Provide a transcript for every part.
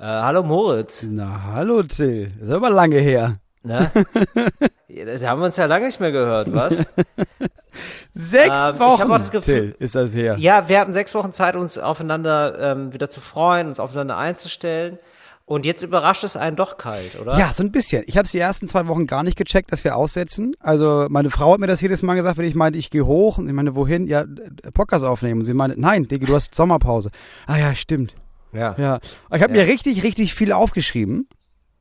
Äh, hallo Moritz. Na, hallo Till. Ist aber lange her. Na? das haben wir uns ja lange nicht mehr gehört, was? Sechs Ähm, Wochen das Gefühl- Till, ist das her. Ja, wir hatten sechs Wochen Zeit, uns aufeinander ähm, wieder zu freuen, uns aufeinander einzustellen. Und jetzt überrascht es einen doch kalt, oder? Ja, so ein bisschen. Ich habe es die ersten zwei Wochen gar nicht gecheckt, dass wir aussetzen. Also meine Frau hat mir das jedes Mal gesagt, wenn ich meinte, ich gehe hoch. Und ich meine, wohin? Ja, Podcast aufnehmen. Und sie meinte, nein, Digi, du hast Sommerpause. Ah ja, stimmt. Ja. Ja. Ich habe Ja. mir richtig, richtig viel aufgeschrieben,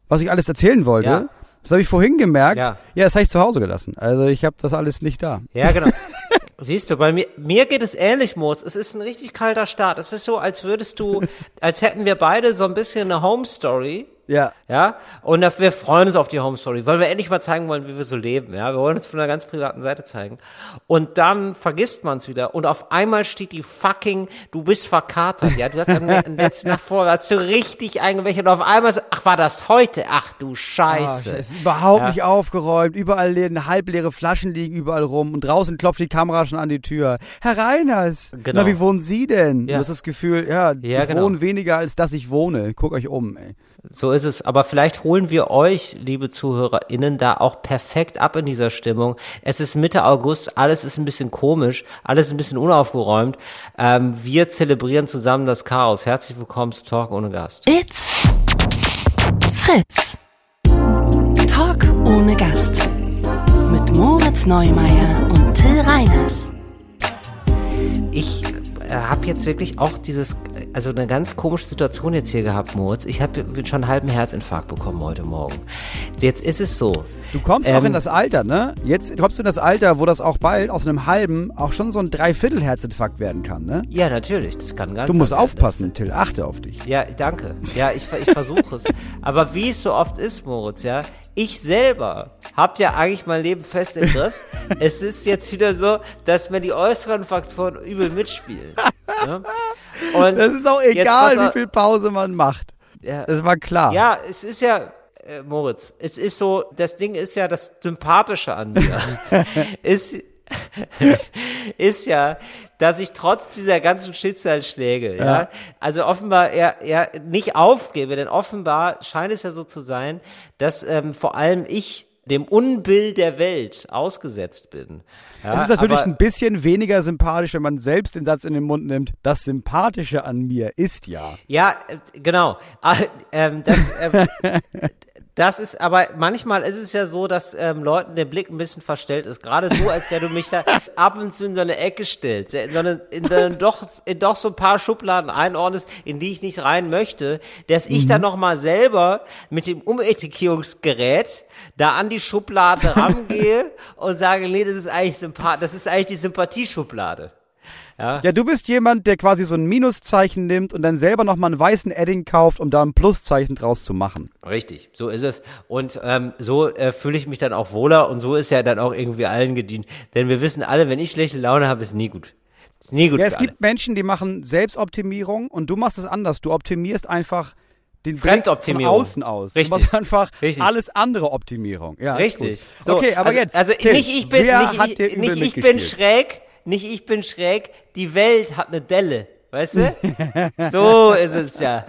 was ich alles erzählen wollte. Ja. Das habe ich vorhin gemerkt. Ja. ja das habe ich zu Hause gelassen. Also ich habe das alles nicht da. Ja, genau. Siehst du, bei mir, mir geht es ähnlich, Moritz. Es ist ein richtig kalter Start. Es ist so, als würdest du, als hätten wir beide so ein bisschen eine Home Story. Ja. Ja, und wir freuen uns auf die Home Story, weil wir endlich mal zeigen wollen, wie wir so leben. Ja, wir wollen uns von einer ganz privaten Seite zeigen. Und dann vergisst man es wieder und auf einmal steht die fucking, du bist verkatert. Ja, du hast am letzten Nacht vorher hast du richtig eingewechselt und auf einmal so, ach, war das heute? Ach du Ah, Scheiße. es ist überhaupt Ja. nicht aufgeräumt. Überall le- halbleere Flaschen liegen überall rum und draußen klopft die Kamera schon an die Tür. Herr Reiners, Genau. na, wie wohnen Sie denn? Ja. Du hast das Gefühl, ja, Ja, ich genau. wohne weniger, als dass ich wohne. Guck euch um, ey. So ist es. Aber vielleicht holen wir euch, liebe ZuhörerInnen, da auch perfekt ab in dieser Stimmung. Es ist Mitte August, alles ist ein bisschen komisch, alles ist ein bisschen unaufgeräumt. Ähm, wir zelebrieren zusammen das Chaos. Herzlich willkommen zu Talk ohne Gast. It's Fritz. Talk ohne Gast. Mit Moritz Neumeier und Till Reiners. Äh, habe jetzt wirklich auch dieses, also eine ganz komische Situation jetzt hier gehabt, Moritz. Ich habe schon einen halben Herzinfarkt bekommen heute Morgen. Jetzt ist es so. Du kommst auch Ähm, in das Alter, ne? Jetzt kommst du in das Alter, wo das auch bald aus einem halben auch schon so ein Dreiviertel-Herzinfarkt werden kann, ne? Ja, natürlich, das kann ganz Du musst sein. Aufpassen, Till, achte auf dich. Ja, danke. Ja, ich, ich versuche es. Aber wie es so oft ist, Moritz, ja, ich selber habe ja eigentlich mein Leben fest im Griff. es ist jetzt wieder so, dass mir die äußeren Faktoren übel mitspielen. Ne? Und Das ist auch egal, wie viel Pause man macht. Ja. Das war klar. Ja, es ist ja, äh, Moritz, es ist so, das Ding ist ja das Sympathische an mir. ist, ist ja, dass ich trotz dieser ganzen Schicksalsschläge, ja, Ja. also offenbar ja, ja nicht aufgebe, denn offenbar scheint es ja so zu sein, dass ähm, vor allem ich dem Unbill der Welt ausgesetzt bin. Ja, Es ist natürlich ein bisschen weniger sympathisch, wenn man selbst den Satz in den Mund nimmt. Das Sympathische an mir ist ja. Ja, äh, genau. Ah, ähm, das, ähm, das ist, aber manchmal ist es ja so, dass ähm, Leuten der Blick ein bisschen verstellt ist. Gerade du, als der du mich da ab und zu in so eine Ecke stellst, in so eine, in so eine doch, in doch so ein paar Schubladen einordnest, in die ich nicht rein möchte, dass ich dann noch mal selber mit dem Umetikierungsgerät da an die Schublade rangehe und sage, nee, das ist eigentlich sympath, das ist eigentlich die Sympathieschublade. Ja, du bist jemand, der quasi so ein Minuszeichen nimmt und dann selber nochmal einen weißen Edding kauft, um da ein Pluszeichen draus zu machen. Richtig, so ist es. Und ähm, so äh, fühle ich mich dann auch wohler und so ist ja dann auch irgendwie allen gedient. Denn wir wissen alle, wenn ich schlechte Laune habe, ist nie gut. Ist nie gut Ja, es alle. gibt Menschen, die machen Selbstoptimierung und du machst es anders. Du optimierst einfach den Blick von Fremdoptimierung. außen aus. Richtig. Einfach Richtig. alles andere Optimierung. Ja, Richtig. So, okay, aber also, jetzt. Also Till, nicht ich bin, nicht, ich, nicht ich bin schräg, nicht ich bin schräg, die Welt hat eine Delle. Weißt du? so ist es ja.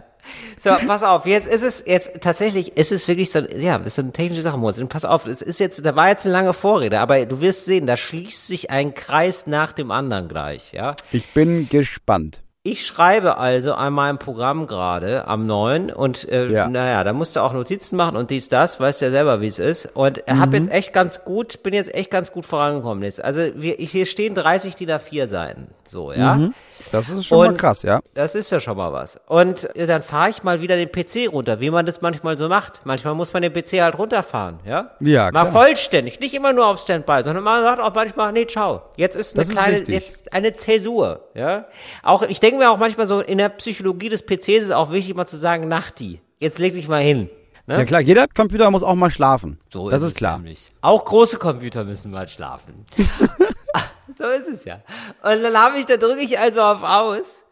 So, pass auf, jetzt ist es, jetzt tatsächlich, es ist wirklich so, ja, das ist so eine technische Sache, Moritz. Pass auf, es ist jetzt, da war jetzt eine lange Vorrede, aber du wirst sehen, da schließt sich ein Kreis nach dem anderen gleich, ja. Ich bin gespannt. Ich schreibe also an meinem Programm gerade am neuen und äh, Ja. naja, da musst du auch Notizen machen und dies, das, weißt ja selber, wie es ist. Und mhm. habe jetzt echt ganz gut, bin jetzt echt ganz gut vorangekommen jetzt. Also wir, hier stehen 30 DIN A4 Seiten, so, ja. Das ist schon mal Und- krass, ja. Das ist ja schon mal was. Und äh, dann fahre ich mal wieder den PC runter, wie man das manchmal so macht. Manchmal muss man den PC halt runterfahren, ja? Ja, Mal klar. vollständig, nicht immer nur auf Standby, sondern man sagt auch manchmal, nee, ciao. Jetzt ist eine Das ist kleine, wichtig. jetzt eine Zäsur, ja? Auch, ich denke mir auch manchmal so, in der Psychologie des PCs ist es auch wichtig, mal zu sagen, Nachti. Jetzt leg dich mal hin. Ne? Ja klar, jeder Computer muss auch mal schlafen. So das ist ist klar. Nämlich. Auch große Computer müssen mal schlafen. so ist es ja. Und dann habe ich, da drücke ich also auf Aus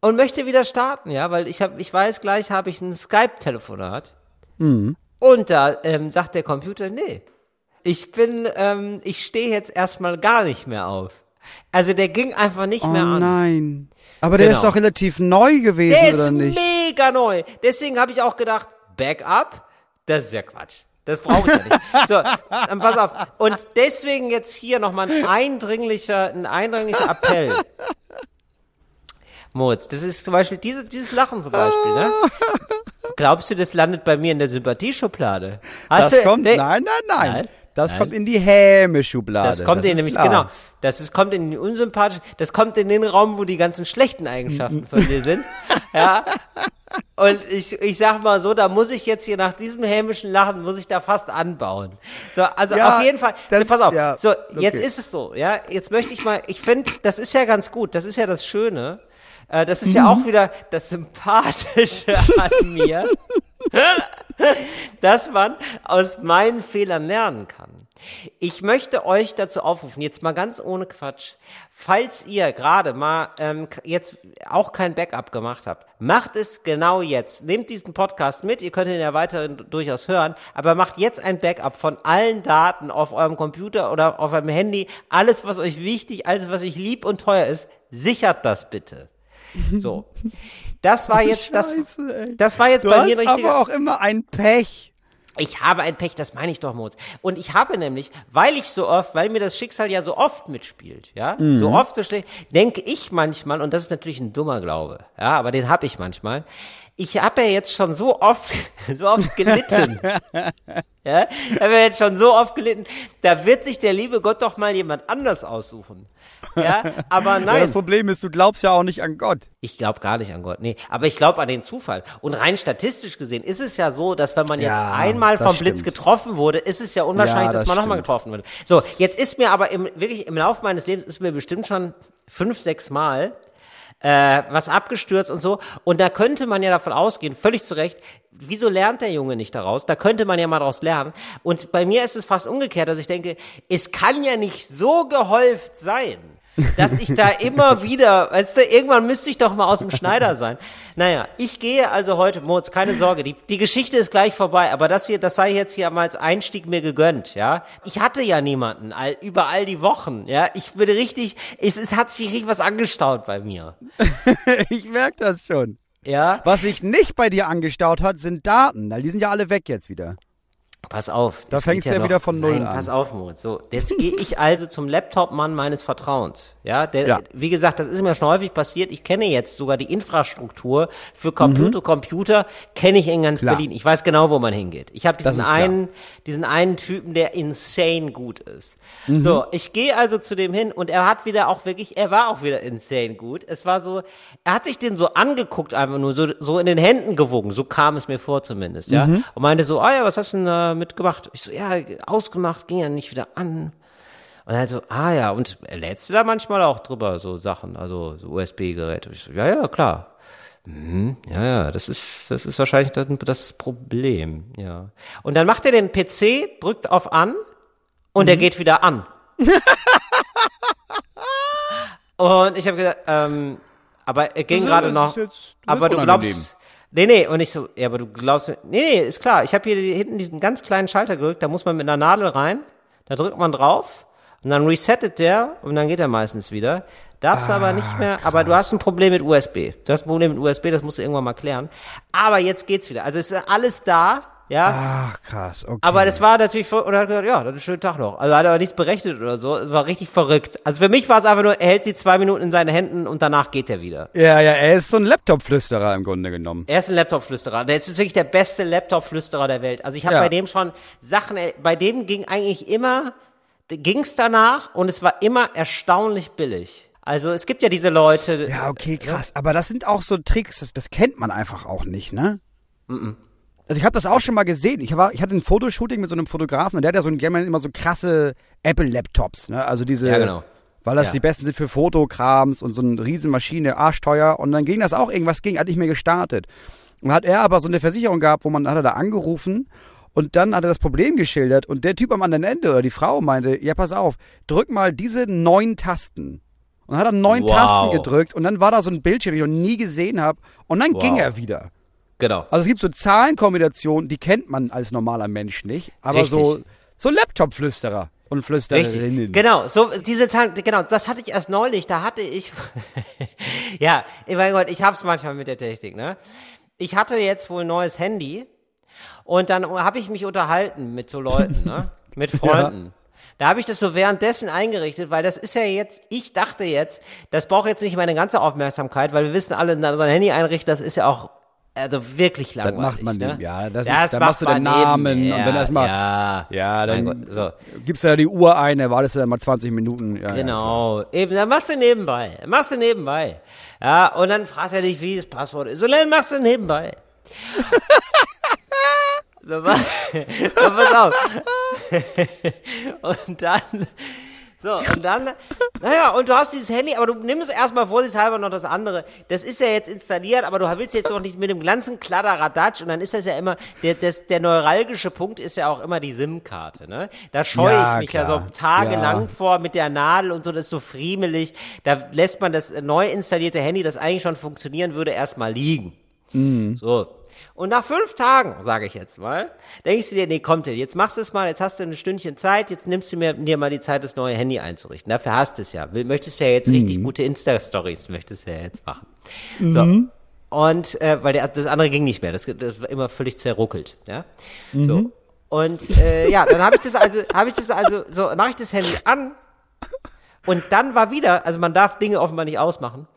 und möchte wieder starten, ja, weil ich habe, ich weiß, gleich habe ich ein Skype-Telefonat. Mhm. Und da ähm, sagt der Computer, nee, ich bin, ähm, ich stehe jetzt erstmal gar nicht mehr auf. Also der ging einfach nicht Oh mehr an. nein. Aber der Genau. ist doch relativ neu gewesen, Der oder ist nicht? mega neu. Deswegen habe ich auch gedacht, Backup, das ist ja Quatsch. Das brauche ich ja nicht. So, dann pass auf. Und deswegen jetzt hier nochmal ein eindringlicher, ein eindringlicher Appell. Moritz, das ist zum Beispiel dieses, dieses Lachen zum Beispiel, ne? Glaubst du, das landet bei mir in der Sympathieschublade? Hast Das du, kommt, nee, nein, nein, nein. Nein, Das nein. kommt in die Häme-Schublade. Das kommt in ist nämlich, klar. genau. Das ist, kommt in die unsympathische, das kommt in den Raum, wo die ganzen schlechten Eigenschaften von dir sind. Ja. Und ich, ich sag mal so, da muss ich jetzt hier nach diesem hämischen Lachen, muss ich da fast anbauen. So, also Ja, auf jeden Fall, das- so, pass auf. ja, so, okay. jetzt ist es so, ja. Jetzt möchte ich mal, ich finde, das ist ja ganz gut, das ist ja das Schöne. Äh, das ist ja Mhm. auch wieder das Sympathische an mir dass man aus meinen Fehlern lernen kann. Ich möchte euch dazu aufrufen, jetzt mal ganz ohne Quatsch, falls ihr gerade mal ähm, jetzt auch kein Backup gemacht habt, macht es genau jetzt. Nehmt diesen Podcast mit, ihr könnt ihn ja weiterhin durchaus hören, aber macht jetzt ein Backup von allen Daten auf eurem Computer oder auf eurem Handy, alles, was euch wichtig, alles, was euch lieb und teuer ist, sichert das bitte. So. Das war jetzt, das, Scheiße, ey. das war jetzt Du bei mir ein richtiger. aber auch immer ein Pech. Ich habe ein Pech, das meine ich doch, Moritz. Und ich habe nämlich, weil ich so oft, weil mir das Schicksal ja so oft mitspielt, ja, Mhm. so oft so schlecht, denke ich manchmal, und das ist natürlich ein dummer Glaube, ja, aber den habe ich manchmal. Ich habe ja jetzt schon so oft, so oft gelitten. ja, ich habe ja jetzt schon so oft gelitten. Da wird sich der liebe Gott doch mal jemand anders aussuchen. Ja, aber Ja, nein. das Problem ist, du glaubst ja auch nicht an Gott. Ich glaube gar nicht an Gott, nee. Aber ich glaube an den Zufall. Und rein statistisch gesehen ist es ja so, dass wenn man jetzt Ja, einmal vom Blitz stimmt. getroffen wurde, ist es ja unwahrscheinlich, Ja, dass das man nochmal getroffen wird. So, jetzt ist mir aber im, wirklich im Laufe meines Lebens ist mir bestimmt schon fünf, sechs Mal äh, was abgestürzt und so. Und da könnte man ja davon ausgehen, völlig zu Recht, wieso lernt der Junge nicht daraus? Da könnte man ja mal daraus lernen. Und bei mir ist es fast umgekehrt, dass ich denke, es kann ja nicht so gehäuft sein, dass ich da immer wieder, weißt du, irgendwann müsste ich doch mal aus dem Schneider sein. Naja, ich gehe also heute, Moritz, keine Sorge, die, die Geschichte ist gleich vorbei, aber das hier, das sei jetzt hier mal als Einstieg mir gegönnt, ja. Ich hatte ja niemanden, all, über all die Wochen, ja. Ich bin richtig, es, es hat sich richtig was angestaut bei mir, ich merke das schon. ja. Was sich nicht bei dir angestaut hat, sind Daten. weil Die sind ja alle weg jetzt wieder. Pass auf. Da das fängst du ja noch- wieder von Null Nein, an. pass auf, Moritz. So, jetzt gehe ich also zum Laptop-Mann meines Vertrauens. Ja, der, Ja. wie gesagt, das ist mir schon häufig passiert. Ich kenne jetzt sogar die Infrastruktur für Computer, Computer kenne ich in ganz Mhm. Klar. Berlin. Ich weiß genau, wo man hingeht. Ich habe diesen einen, diesen einen Typen, der insane gut ist. Mhm. So, ich gehe also zu dem hin und er hat wieder auch wirklich, er war auch wieder insane gut. Es war so, er hat sich den so angeguckt, einfach nur so, so in den Händen gewogen. So kam es mir vor zumindest, ja. Mhm. Und meinte so, ah ja, was hast du denn da mitgemacht? Ich so, ja, ausgemacht, ging ja nicht wieder an. Und er so, ah ja, und lädst du da manchmal auch drüber so Sachen, also so USB-Geräte? Ich so, ja, ja, klar. Mhm, ja, ja, das ist, das ist wahrscheinlich das, das Problem, ja. Und dann macht er den PC, drückt auf an und Mhm. er geht wieder an. und ich habe gesagt, ähm, aber er ging gerade noch, aber du glaubst, nee, nee, und ich so, ja, aber du glaubst, nee, nee, ist klar, ich habe hier hinten diesen ganz kleinen Schalter gedrückt, da muss man mit einer Nadel rein, da drückt man drauf und dann resettet der und dann geht er meistens wieder. Darfst du aber nicht mehr, aber du hast ein Problem mit USB. Du hast ein Problem mit USB, das musst du irgendwann mal klären. Aber jetzt geht's wieder. Also es ist alles da, ja. Ach, krass, okay. Aber das war natürlich, und er hat gesagt, ja, das ist ein schöner Tag noch. Also hat er aber nichts berechnet oder so. Es war richtig verrückt. Also für mich war es einfach nur, er hält sie zwei Minuten in seine Händen und danach geht er wieder. ja, ja, er ist so ein Laptop-Flüsterer im Grunde genommen. Er ist ein Laptop-Flüsterer. Der ist wirklich der beste Laptop-Flüsterer der Welt. Also ich habe Ja. bei dem schon Sachen, bei dem ging eigentlich immer, ging's danach und es war immer erstaunlich billig. Also es gibt ja diese Leute. Ja, okay, krass. Aber das sind auch so Tricks, das, das kennt man einfach auch nicht, ne? Also ich habe das auch schon mal gesehen. Ich, war, ich hatte ein Fotoshooting mit so einem Fotografen und der hat ja so ein, immer so krasse Apple-Laptops, ne? Also diese, Ja, genau. weil das Ja. die besten sind für Fotokrams und so eine Riesenmaschine, arschteuer. Und dann ging das auch, irgendwas ging, hat nicht mehr gestartet. Und hat er aber so eine Versicherung gehabt, wo man, hat er da angerufen und dann hat er das Problem geschildert und der Typ am anderen Ende oder die Frau meinte, ja pass auf, drück mal diese neun Tasten. Und dann hat er neun Wow. Tasten gedrückt und dann war da so ein Bildschirm, den ich noch nie gesehen habe und dann Wow. ging er wieder. Genau. Also es gibt so Zahlenkombinationen, die kennt man als normaler Mensch nicht, aber Richtig. so so Laptop-Flüsterer. und hin. Genau, so diese Zahlen, genau, das hatte ich erst neulich, da hatte ich Ja, mein Gott, ich hab's manchmal mit der Technik, ne? Ich hatte jetzt wohl ein neues Handy und dann habe ich mich unterhalten mit so Leuten, ne? Mit Freunden. Da habe ich das so währenddessen eingerichtet, weil das ist ja jetzt, ich dachte jetzt, das braucht jetzt nicht meine ganze Aufmerksamkeit, weil wir wissen alle, sein Handy einrichten, das ist ja auch also wirklich Das langweilig. macht man ne? dem, ja. Das, Das ist, dann machst du den Namen nebenher, und wenn das mal, ja. ja, dann Gott, so. gibst du ja die Uhr ein, da wartest du dann mal 20 Minuten. Ja, Ja. Genau, eben, dann machst du nebenbei, machst du nebenbei. Ja, und dann fragst du dich, wie das Passwort ist. So, dann machst du nebenbei. so, pass auf. und dann, so, und dann, naja, und du hast dieses Handy, aber du nimmst erstmal vorsichtshalber noch das andere. Das ist ja jetzt installiert, aber du willst jetzt noch nicht mit dem ganzen Kladderadatsch und dann ist das ja immer, der, das, der neuralgische Punkt ist ja auch immer die SIM-Karte, ne? Da scheue Ja, ich mich ja so klar. tagelang Ja. vor mit der Nadel und so, das ist so friemelig. Da lässt man das neu installierte Handy, das eigentlich schon funktionieren würde, erstmal liegen. So. Und nach fünf Tagen, sage ich jetzt mal, denkst du dir, nee, kommt jetzt machst du es mal, jetzt hast du ein Stündchen Zeit, jetzt nimmst du mir, dir mal die Zeit, das neue Handy einzurichten. Dafür hast du es ja. Möchtest ja jetzt richtig gute Insta-Stories, möchtest du ja jetzt machen. So. Und, äh, weil der, das andere ging nicht mehr, das, das war immer völlig zerruckelt, ja. So. Und, äh, ja, dann habe ich das also, habe ich das also, so, mache ich das Handy an und dann war wieder, also man darf Dinge offenbar nicht ausmachen.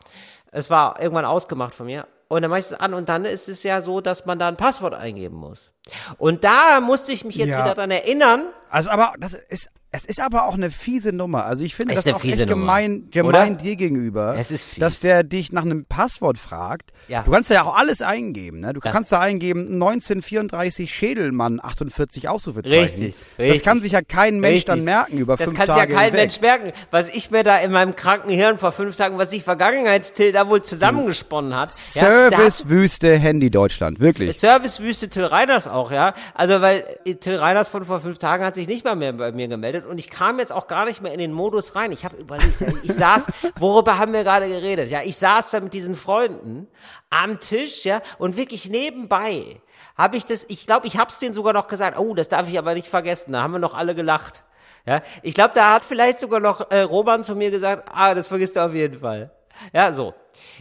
Es war irgendwann ausgemacht von mir. Und dann mache ich es an und dann ist es ja so, dass man da ein Passwort eingeben muss. Und da musste ich mich jetzt Ja. wieder dran erinnern. Also aber das ist es ist aber auch eine fiese Nummer. Also ich finde Ist das auch echt gemein, gemein dir gegenüber, Es ist fies. dass der dich nach einem Passwort fragt. Ja. Du kannst ja auch alles eingeben. Ne? Du Ja. kannst da eingeben 1934 Schädelmann 48 Ausrufezeichen. Richtig, Das richtig. kann sich ja kein Mensch dann Richtig. merken über Das fünf kann sich Tage ja kein hinweg. Mensch merken, was ich mir da in meinem kranken Hirn vor fünf Tagen, was ich Vergangenheitstill da wohl zusammengesponnen hat. Ja, Servicewüste Handy Deutschland, wirklich. Servicewüste Till Reiners auch, ja. Also, weil äh, Till Reiners von vor fünf Tagen hat sich nicht mal mehr bei mir gemeldet und ich kam jetzt auch gar nicht mehr in den Modus rein. Ich habe überlegt, ich saß, worüber haben wir gerade geredet? Ja, ich saß da mit diesen Freunden am Tisch, ja, und wirklich nebenbei habe ich das, ich glaube, ich hab's denen sogar noch gesagt, oh, das darf ich aber nicht vergessen, da haben wir noch alle gelacht. Ja, ich glaube, da hat vielleicht sogar noch äh, Roman zu mir gesagt, ah, das vergisst du auf jeden Fall. Ja, so.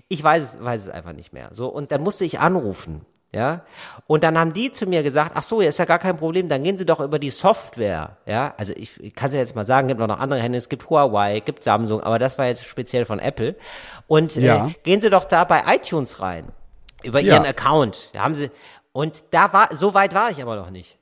Ich weiß es, weiß es einfach nicht mehr. So, und dann musste ich anrufen. Ja, und dann haben die zu mir gesagt, ach so, ja, ist ja gar kein Problem, dann gehen Sie doch über die Software, ja, also ich, ich kann es ja jetzt mal sagen, gibt noch andere Hände, es gibt Huawei, gibt Samsung, aber das war jetzt speziell von Apple und Ja. äh, gehen Sie doch da bei iTunes rein, über Ja. Ihren Account, da haben Sie, und da war, so weit war ich aber noch nicht.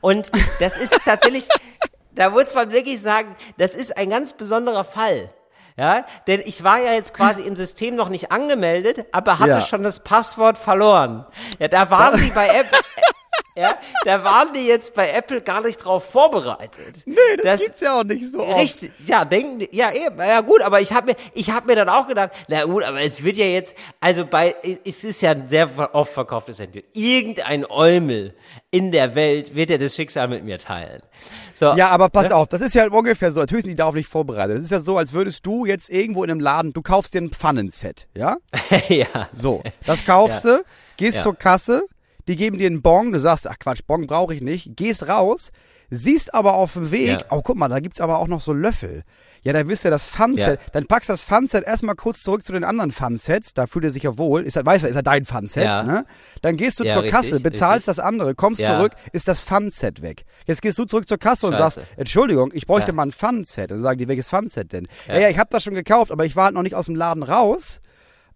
Und das ist tatsächlich, da muss man wirklich sagen, das ist ein ganz besonderer Fall. Ja, denn ich war ja jetzt quasi im System noch nicht angemeldet, aber hatte Ja. schon das Passwort verloren. Ja, da waren die bei Apple, ja, da waren die jetzt bei Apple gar nicht drauf vorbereitet. Nee, das, gibt's ja auch nicht so oft. Richtig, ja, denken, die- ja, eben, ja gut, aber ich habe mir, ich habe mir dann auch gedacht, na gut, aber es wird ja jetzt, also bei, es ist ja ein sehr oft verkauftes Handy. Irgendein Eumel in der Welt wird ja das Schicksal mit mir teilen. So, Ja, aber pass auf, das ist ja ungefähr so, natürlich sind die darauf nicht vorbereitet. Das ist ja so, als würdest du jetzt irgendwo in einem Laden, du kaufst dir ein Pfannenset, ja? ja, So, das kaufst du, gehst Ja. zur Kasse, die geben dir einen Bon, du sagst, ach Quatsch, Bon brauche ich nicht, gehst raus, siehst aber auf dem Weg, Ja. oh guck mal, da gibt's aber auch noch so Löffel. Ja, dann wisst ihr das Funset, Ja. dann packst das Funset erstmal kurz zurück zu den anderen Funsets, da fühlt er sich ja wohl, ist er, weiß er, ist er dein Funset, Ja. ne? Dann gehst du Ja, zur richtig, Kasse, bezahlst richtig. das andere, kommst zurück, ist das Funset weg. Jetzt gehst du zurück zur Kasse und Scheiße. sagst, Entschuldigung, ich bräuchte mal ein Funset. Und sagen die, welches Funset denn? Ja, ja, ich habe das schon gekauft, aber ich war halt noch nicht aus dem Laden raus.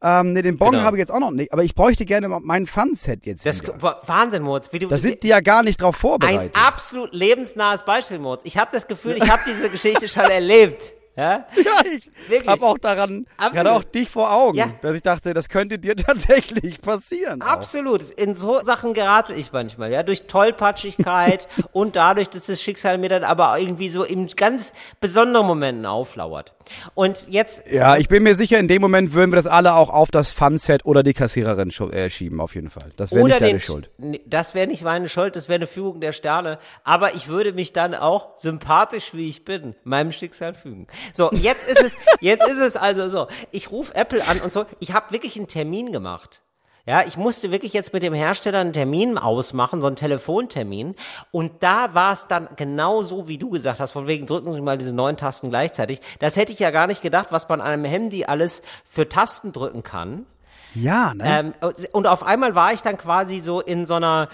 Ähm, nee, den Bon Genau. habe ich jetzt auch noch nicht, aber ich bräuchte gerne mein Funset jetzt das wieder. Wahnsinn, Moritz, wie du, Da sind die ja gar nicht drauf ein vorbereitet. absolut lebensnahes Beispiel, Moritz. Ich habe das Gefühl, ich habe diese Geschichte schon erlebt. Ja? ja, ich habe auch daran, Absolut. gerade auch dich vor Augen, Ja. dass ich dachte, das könnte dir tatsächlich passieren. auch. Absolut. In so Sachen gerate ich manchmal, ja, durch Tollpatschigkeit und dadurch, dass das Schicksal mir dann aber irgendwie so in ganz besonderen Momenten auflauert. Und jetzt, Ja, ich bin mir sicher, in dem Moment würden wir das alle auch auf das Funset oder die Kassiererin äh, schieben, auf jeden Fall. Das wäre nicht deine den, Schuld. Das wäre nicht meine Schuld, das wäre eine Fügung der Sterne. Aber ich würde mich dann auch sympathisch, wie ich bin, meinem Schicksal fügen. So, jetzt ist es, jetzt ist es also so. Ich rufe Apple an und so. Ich habe wirklich einen Termin gemacht. Ja, ich musste wirklich jetzt mit dem Hersteller einen Termin ausmachen, so einen Telefontermin. Und da war es dann genau so, wie du gesagt hast, von wegen drücken Sie mal diese neun Tasten gleichzeitig. Das hätte ich ja gar nicht gedacht, was man an einem Handy alles für Tasten drücken kann. Ja, ne? Ähm, und auf einmal war ich dann quasi so in so einer,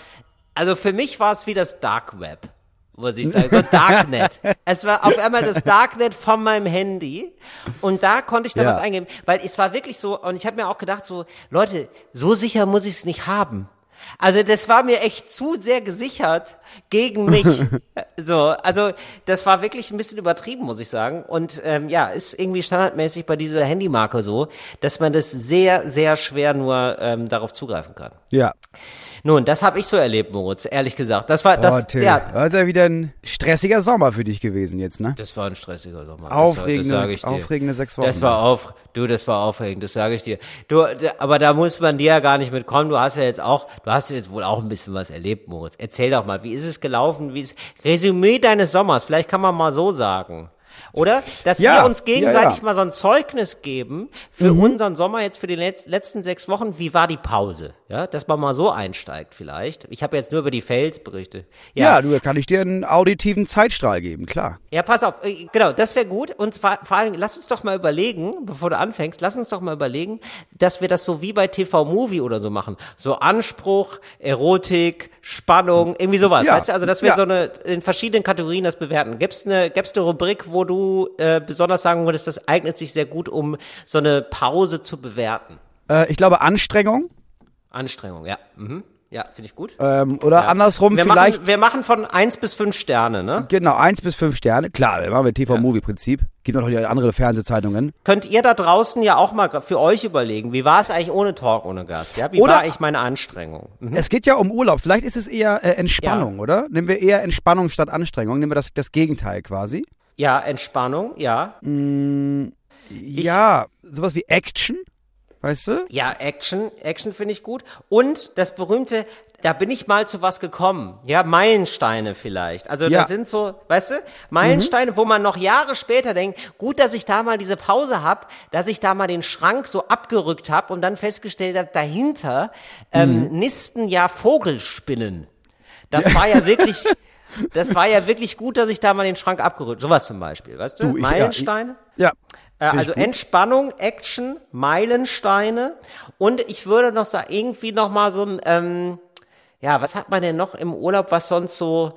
also für mich war es wie das Dark Web muss ich sagen, so Darknet. es war auf einmal das Darknet von meinem Handy und da konnte ich dann Ja. was eingeben, weil es war wirklich so und ich habe mir auch gedacht so, Leute, so sicher muss ich es nicht haben. Also das war mir echt zu sehr gesichert gegen mich. so, also das war wirklich ein bisschen übertrieben, muss ich sagen. Und ähm, ja, ist irgendwie standardmäßig bei dieser Handymarke so, dass man das sehr, sehr schwer nur ähm, darauf zugreifen kann. ja. Nun, das habe ich so erlebt, Moritz, ehrlich gesagt. Das war das, oh, Till, ja, das ja wieder ein stressiger Sommer für dich gewesen jetzt, ne? Das war ein stressiger Sommer. Das Aufregende- das dir. aufregende sechs Wochen. Das war auf, du, das war aufregend, das sage ich dir. Du, aber da muss man dir ja gar nicht mitkommen. Du hast ja jetzt auch, du hast jetzt wohl auch ein bisschen was erlebt, Moritz. Erzähl doch mal, wie ist es gelaufen? Wie ist Resümee deines Sommers? Vielleicht kann man mal so sagen. Oder? Dass Ja, wir uns gegenseitig ja, ja. Mhm. mal so ein Zeugnis geben für unseren Sommer jetzt für die letz letzten sechs Wochen. Wie war die Pause? Ja, dass man mal so einsteigt vielleicht. Ich habe jetzt nur über die Fails berichtet. Ja, du, da kann ich dir einen auditiven Zeitstrahl geben, klar. Ja, pass auf, äh, genau, das wäre gut. Und zwar, vor allem, lass uns doch mal überlegen, bevor du anfängst, lass uns doch mal überlegen, dass wir das so wie bei TV Movie oder so machen. So Anspruch, Erotik, Spannung, irgendwie sowas. Ja, Weißt du, also dass wir ja. so eine in verschiedenen Kategorien das bewerten. Gibt's eine, gibt's eine Rubrik, wo du äh, besonders sagen würdest, das eignet sich sehr gut, um so eine Pause zu bewerten? Äh, ich glaube Anstrengung Anstrengung, ja. Mhm. Ja, finde ich gut. ähm, oder andersrum wir, vielleicht. machen, wir machen von eins bis fünf Sterne, ne? Genau, eins bis fünf Sterne. Klar, wir machen wir TV-Movie-Prinzip. Gibt noch die andere Fernsehzeitungen. könnt ihr da draußen ja auch mal für euch überlegen, wie war es eigentlich ohne Talk, ohne Gast? Ja, wie Oder- war eigentlich meine Anstrengung? Mhm. Es geht ja um Urlaub. Vielleicht ist es eher äh, Entspannung, oder? Nehmen wir eher Entspannung statt Anstrengung. Nehmen wir das, das Gegenteil quasi. Ja, Entspannung, ja. ja, sowas wie Action, weißt du? Ja, Action, Action finde ich gut. Und das berühmte, da bin ich mal zu was gekommen. Ja, Meilensteine vielleicht. Also Ja. das sind so, weißt du, Meilensteine, wo man noch Jahre später denkt, gut, dass ich da mal diese Pause hab, dass ich da mal den Schrank so abgerückt hab und dann festgestellt habe, dahinter ähm, nisten ja Vogelspinnen. Das war ja wirklich, das war ja wirklich gut, dass ich da mal den Schrank abgerückt. Sowas zum Beispiel, weißt du? Du, ich- ja, Meilensteine. Ja. Äh, ich also gut. Entspannung, Action, Meilensteine und ich würde noch sagen, irgendwie noch mal so ein, ähm, ja, was hat man denn noch im Urlaub, was sonst so,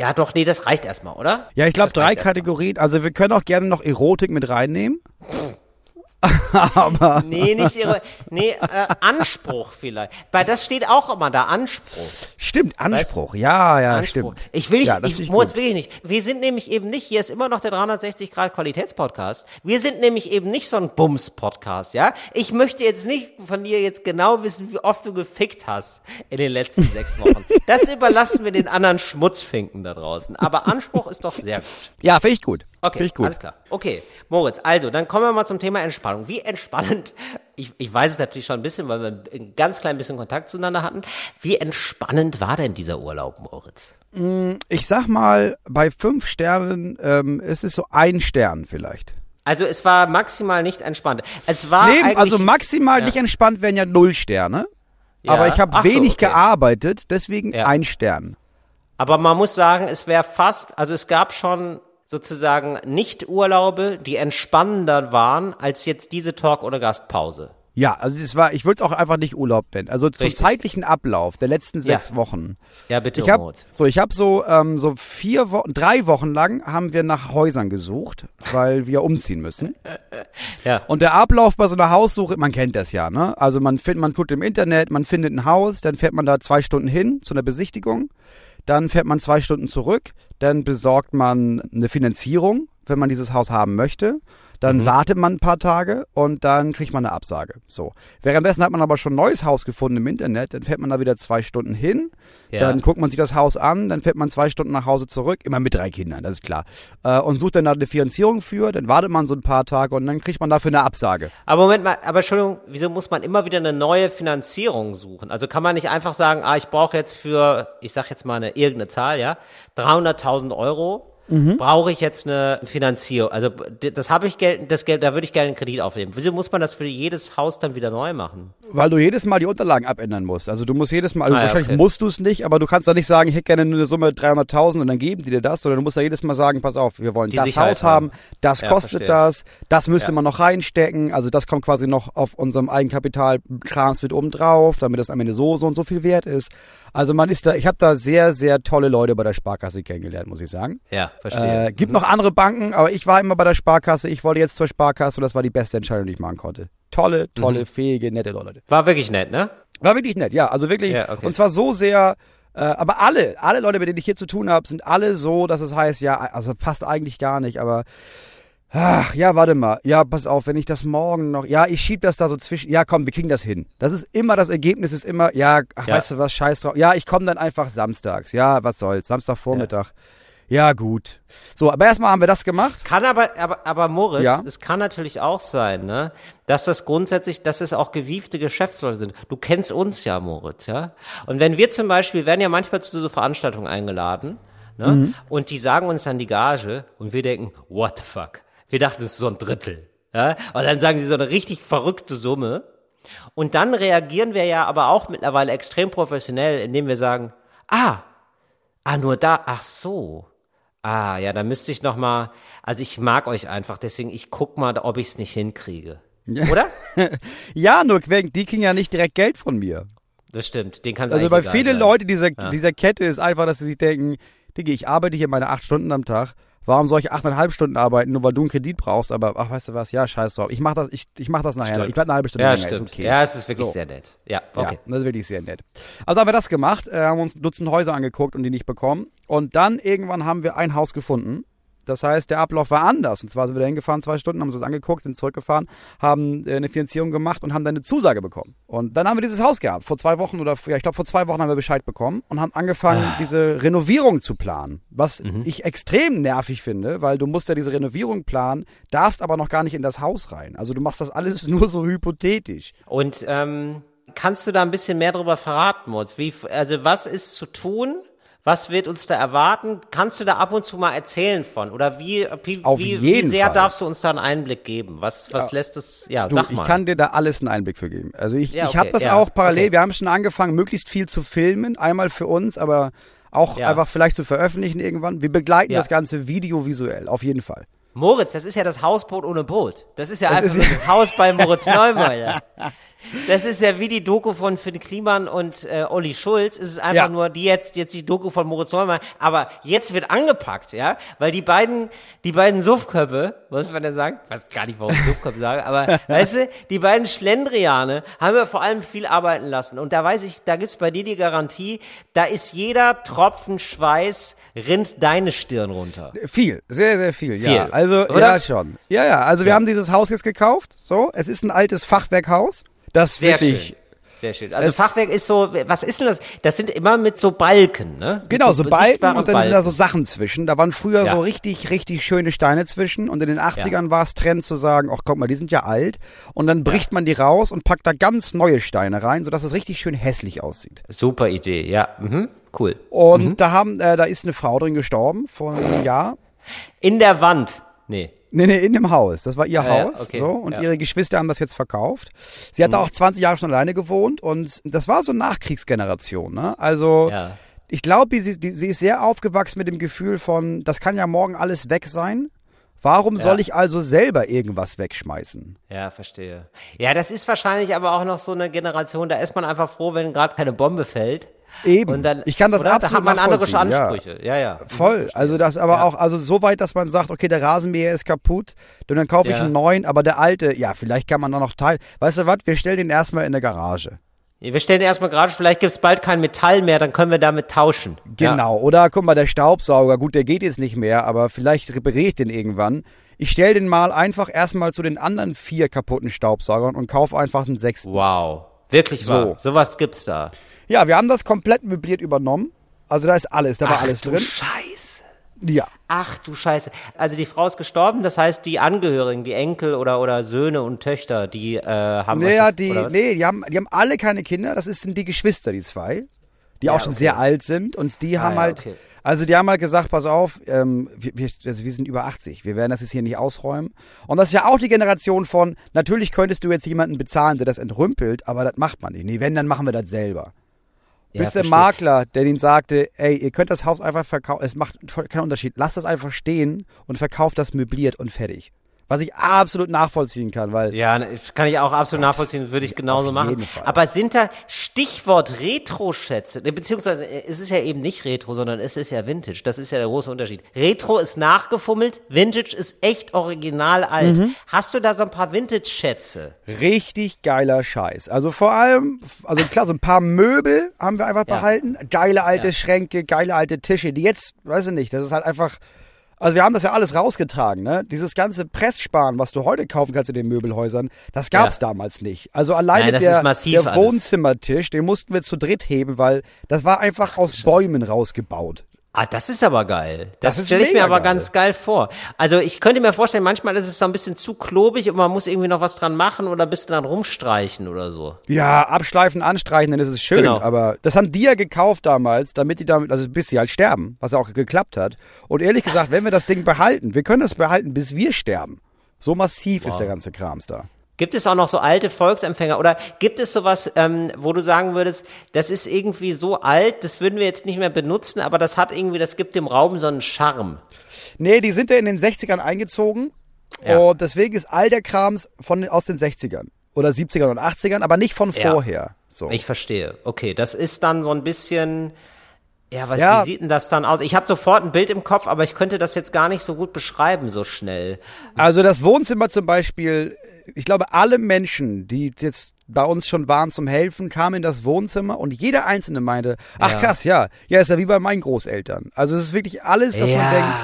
ja doch, nee, das reicht erstmal, oder? Ja, ich glaube drei reicht erstmal. Kategorien. Also wir können auch gerne noch Erotik mit reinnehmen. Aber Nee, nicht ihre, nee, äh, Anspruch vielleicht. Weil das steht auch immer da, Anspruch. stimmt, Anspruch. Ja, ja, Anspruch. stimmt. Ich will nicht, ja, ich find muss gut. wirklich nicht. Wir sind nämlich eben nicht, hier ist immer noch der 360 Grad Qualitätspodcast. Wir sind nämlich eben nicht so ein Bums-Podcast, ja? Ich möchte jetzt nicht von dir jetzt genau wissen, wie oft du gefickt hast in den letzten sechs Wochen. Das überlassen wir den anderen Schmutzfinken da draußen. Aber Anspruch ist doch sehr gut. Ja, finde ich gut. Okay, alles klar. Okay, Moritz, also, dann kommen wir mal zum Thema Entspannung. Wie entspannend, ich, ich weiß es natürlich schon ein bisschen, weil wir ein ganz klein bisschen Kontakt zueinander hatten. Wie entspannend war denn dieser Urlaub, Moritz? Ich sag mal, bei fünf Sternen ähm, ist es so ein Stern vielleicht. Also es war maximal nicht entspannt. Es war Nee, also maximal Ja. nicht entspannt wären ja null Sterne. Ja. Aber ich habe Ach so, wenig okay. gearbeitet, deswegen Ja. ein Stern. aber man muss sagen, es wäre fast, also es gab schon sozusagen Nicht-Urlaube, die entspannender waren als jetzt diese Talk- oder Gastpause. Ja, also es war, ich würde es auch einfach nicht Urlaub nennen. Also zum Richtig. zeitlichen Ablauf der letzten Ja. sechs Wochen. Ja, bitte, Ich habe Moritz. so, ich habe so ähm, so vier Wochen, drei Wochen lang haben wir nach Häusern gesucht, weil wir umziehen müssen. Ja. Und der Ablauf bei so einer Haussuche, man kennt das ja, ne? Also man findet, man tut im Internet, man findet ein Haus, dann fährt man da zwei Stunden hin zu einer Besichtigung, dann fährt man zwei Stunden zurück, dann besorgt man eine Finanzierung, wenn man dieses Haus haben möchte. Dann Mhm. wartet man ein paar Tage und dann kriegt man eine Absage. So. Währenddessen hat man aber schon ein neues Haus gefunden im Internet, dann fährt man da wieder zwei Stunden hin, Ja. dann guckt man sich das Haus an, dann fährt man zwei Stunden nach Hause zurück, immer mit drei Kindern, das ist klar. Äh, und sucht dann da eine Finanzierung für, dann wartet man so ein paar Tage und dann kriegt man dafür eine Absage. Aber Moment mal, aber Entschuldigung, wieso muss man immer wieder eine neue Finanzierung suchen? Also kann man nicht einfach sagen, ah, ich brauche jetzt für, ich sag jetzt mal eine irgendeine Zahl, ja, 300.000 Euro brauche ich jetzt eine Finanzierung. Also das habe ich Geld, das Geld, da würde ich gerne einen Kredit aufnehmen. Wieso muss man das für jedes Haus dann wieder neu machen? Weil du jedes Mal die Unterlagen abändern musst. Also du musst jedes Mal, also Ah, wahrscheinlich okay. musst du es nicht, aber du kannst da nicht sagen, ich hätte gerne nur eine Summe 300.000 und dann geben die dir das, sondern du musst da jedes Mal sagen, pass auf, wir wollen Die das Sicherheit Haus haben, das Ja, kostet verstehe. das, das müsste Ja. man noch reinstecken, also das kommt quasi noch auf unserem Eigenkapitalkrams mit oben drauf, damit das am Ende so, so und so viel wert ist. Also man ist da, ich habe da sehr, sehr tolle Leute bei der Sparkasse kennengelernt, muss ich sagen. Ja, verstehe. Äh, gibt noch andere Banken, aber ich war immer bei der Sparkasse. Ich wollte jetzt zur Sparkasse und das war die beste Entscheidung, die ich machen konnte. Tolle, tolle, Mhm. fähige, nette Leute. War wirklich nett, ne? War wirklich nett, ja. Also wirklich. Ja, okay. Und zwar so sehr. Äh, aber alle, alle Leute, mit denen ich hier zu tun habe, sind alle so, dass es heißt, ja, also passt eigentlich gar nicht, aber. Ach, ja, warte mal. Ja, pass auf, wenn ich das morgen noch. Ja, ich schieb das da so zwischen. Ja, komm, wir kriegen das hin. Das ist immer, das Ergebnis ist immer, ja, ach, Ja. weißt du was, scheiß drauf. Ja, ich komme dann einfach samstags. Ja, was soll's. Samstagvormittag. Ja. Gut. So, aber erstmal haben wir das gemacht. Kann aber, aber, aber Moritz, Ja. es kann natürlich auch sein, ne, dass das grundsätzlich, dass es auch gewiefte Geschäftsleute sind. Du kennst uns ja, Moritz, ja. Und wenn wir zum Beispiel, werden ja manchmal zu so Veranstaltungen eingeladen, ne, Mhm. und die sagen uns dann die Gage und wir denken, what the fuck? Wir dachten, es ist so ein Drittel, ja. Und dann sagen sie so eine richtig verrückte Summe. Und dann reagieren wir ja aber auch mittlerweile extrem professionell, indem wir sagen, ah, ah, nur da, ach so. Ah, ja, da müsste ich noch mal, also ich mag euch einfach, deswegen ich guck mal, ob ich es nicht hinkriege. Oder? Ja, nur wegen, die kriegen ja nicht direkt Geld von mir. Das stimmt, den kannst Also eigentlich bei egal viele sein. Leute dieser, dieser Kette ist einfach, dass sie sich denken, Digga, ich arbeite hier meine acht Stunden am Tag. Warum soll ich achteinhalb Stunden arbeiten, nur weil du einen Kredit brauchst? Aber ach, weißt du was? Ja, scheiß drauf. Ich mach das, ich, ich mach das nachher. Stimmt. Ich bleib eine halbe Stunde Ja, länger. stimmt. Ist okay. Ja, es ist wirklich So. sehr nett. Ja, okay. Ja, das ist wirklich sehr nett. Also haben wir das gemacht, äh, haben uns Dutzend Häuser angeguckt und die nicht bekommen. Und dann irgendwann haben wir ein Haus gefunden. Das heißt, der Ablauf war anders. Und zwar sind wir da hingefahren, zwei Stunden, haben uns das angeguckt, sind zurückgefahren, haben äh, eine Finanzierung gemacht und haben dann eine Zusage bekommen. Und dann haben wir dieses Haus gehabt. Vor zwei Wochen oder, ja, ich glaube, vor zwei Wochen haben wir Bescheid bekommen und haben angefangen, diese Renovierung zu planen. Was ich extrem nervig finde, weil du musst ja diese Renovierung planen, darfst aber noch gar nicht in das Haus rein. Also du machst das alles nur so hypothetisch. Und ähm, kannst du da ein bisschen mehr darüber verraten, Moritz? Wie, also was ist zu tun? Was wird uns da erwarten? Kannst du da ab und zu mal erzählen von? Oder wie, wie, Auf wie, wie sehr Fall. darfst du uns da einen Einblick geben? Was, was lässt es, ja, Du, sag mal. ich kann dir da alles einen Einblick für geben. Also ich, Ja, ich habe okay, das ja, auch parallel. okay. Wir haben schon angefangen, möglichst viel zu filmen. Einmal für uns, aber auch Ja. einfach vielleicht zu veröffentlichen irgendwann. Wir begleiten Ja. das Ganze videovisuell, auf jeden Fall. Moritz, das ist ja das Hausboot ohne Boot. Das ist ja Das einfach ist- das Haus bei Moritz Neumeier. Das ist ja wie die Doku von Finn Kliman und äh, Olli Schulz. Es ist einfach Ja. nur die jetzt jetzt die Doku von Moritz Neumeier. Aber jetzt wird angepackt, ja, weil die beiden die beiden Suffköpfe, muss man ja sagen, ich weiß gar nicht, warum ich Suffköpfe sage, aber weißt du, die beiden Schlendriane haben wir vor allem viel arbeiten lassen. Und da weiß ich, da gibt's bei dir die Garantie, da ist jeder Tropfen Schweiß rinnt deine Stirn runter. Viel, sehr, sehr viel, ja. Viel, Also, oder? ja, schon. Ja, ja. Also, wir haben dieses Haus jetzt gekauft. So, es ist ein altes Fachwerkhaus. Das Sehr wirklich. schön. Sehr schön. Also Es- Fachwerk ist so, was ist denn das? Das sind immer mit so Balken, ne? Genau, so Balken sichtbaren und dann sind da so Balken. Sachen zwischen. Da waren früher Ja. so richtig, richtig schöne Steine zwischen. Und in den 80ern war es Trend zu sagen, ach guck mal, die sind ja alt. Und dann bricht man die raus und packt da ganz neue Steine rein, sodass es richtig schön hässlich aussieht. Super Idee, ja. Mhm. Cool. Und da haben, äh, da ist eine Frau drin gestorben vor einem Jahr. In der Wand. Nee. Nee, nee, in dem Haus. Das war ihr Ja, ja, Haus. okay, so, und ja. Mhm. ihre Geschwister haben das jetzt verkauft. Sie hat da auch 20 Jahre schon alleine gewohnt und das war so Nachkriegsgeneration. Ne? Also Ja. ich glaube, sie, sie ist sehr aufgewachsen mit dem Gefühl von, das kann ja morgen alles weg sein. Warum Ja. soll ich also selber irgendwas wegschmeißen? Ja, verstehe. Ja, das ist wahrscheinlich aber auch noch so eine Generation, da ist man einfach froh, wenn gerade keine Bombe fällt. Eben. Und dann, ich kann das oder? absolut Da hat man andere nachvollziehen, ja. Ansprüche. Ja, ja. Voll. Also das aber auch, also so weit, dass man sagt, okay, der Rasenmäher ist kaputt, und dann kaufe ich Ja. einen neuen, aber der alte, ja, vielleicht kann man da noch teilen. Weißt du was, wir stellen den erstmal in der Garage. Wir stellen erstmal gerade, vielleicht gibt's bald kein Metall mehr, dann können wir damit tauschen. Genau. Oder guck mal, der Staubsauger, gut, der geht jetzt nicht mehr, aber vielleicht repariere ich den irgendwann. Ich stell den mal einfach erstmal zu den anderen vier kaputten Staubsaugern und kauf einfach einen sechsten. Ja. Wow. Wirklich So. wahr. Sowas gibt's da. Ja, wir haben das komplett möbliert übernommen. Also da ist alles, da war alles du drin. Scheiße. Ja. Ach du Scheiße. Also die Frau ist gestorben, das heißt die Angehörigen, die Enkel oder, oder Söhne und Töchter, die äh, haben Naja, das- die, was? nee, die haben, die haben alle keine Kinder. Das sind die Geschwister, die zwei, die Ja, auch schon okay. sehr alt sind und die haben ja, halt, okay. Also die haben halt gesagt, pass auf, ähm, wir, wir, also wir sind über 80, wir werden das jetzt hier nicht ausräumen. Und das ist ja auch die Generation von, natürlich könntest du jetzt jemanden bezahlen, der das entrümpelt, aber das macht man nicht. Nee, wenn, dann machen wir das selber. Ja, Bis der verstehe. Makler, der ihnen sagte, ey, ihr könnt das Haus einfach verkaufen, es macht keinen Unterschied, lasst das einfach stehen und verkauft das möbliert und fertig. Was ich absolut nachvollziehen kann, weil Ja, ne, kann ich auch absolut nachvollziehen, würde ich genauso machen. Fall. Aber sind da Stichwort Retro-Schätze, ne, beziehungsweise äh, es ist ja eben nicht Retro, sondern es ist ja Vintage. Das ist ja der große Unterschied. Retro ist nachgefummelt, Vintage ist echt original alt. Mhm. Hast du da so ein paar Vintage-Schätze? richtig geiler Scheiß. Also vor allem, also klar, so ein paar Möbel haben wir einfach Ja. behalten. Geile alte Ja. Schränke, geile alte Tische, die jetzt, weiß ich nicht, das ist halt einfach. Also wir haben das ja alles rausgetragen, ne? Dieses ganze Presssparen, was du heute kaufen kannst in den Möbelhäusern, das gab's Ja. damals nicht. Also alleine Nein, der, der. Wohnzimmertisch, den mussten wir zu dritt heben, weil das war einfach aus Bäumen rausgebaut. Ah, das ist aber geil. Das, Das stelle ich mir aber geil. ganz geil vor. Also ich könnte mir vorstellen, manchmal ist es so ein bisschen zu klobig und man muss irgendwie noch was dran machen oder ein bisschen dran rumstreichen oder so. Ja, abschleifen, anstreichen, dann ist es schön. Genau. Aber das haben die ja gekauft damals, damit die damit, also bis sie halt sterben, was auch geklappt hat. Und ehrlich gesagt, wenn wir das Ding behalten, wir können das behalten, bis wir sterben. So massiv ist der ganze Krams da. Gibt es auch noch so alte Volksempfänger oder gibt es sowas, ähm, wo du sagen würdest, das ist irgendwie so alt, das würden wir jetzt nicht mehr benutzen, aber das hat irgendwie, das gibt dem Raum so einen Charme. Nee, die sind ja in den 60ern eingezogen. Ja. Und deswegen ist all der Krams von, aus den 60ern. Oder 70ern und 80ern, aber nicht von Ja. vorher. So. Ich verstehe. Okay, das ist dann so ein bisschen, ja, was, Ja. wie sieht denn das dann aus? Ich habe sofort ein Bild im Kopf, aber ich könnte das jetzt gar nicht so gut beschreiben so schnell. Also das Wohnzimmer zum Beispiel, ich glaube, alle Menschen, die jetzt bei uns schon waren zum Helfen, kamen in das Wohnzimmer und jeder Einzelne meinte, ach Ja. krass, ja, ja, ist ja wie bei meinen Großeltern. Also es ist wirklich alles, dass man Ja. denkt.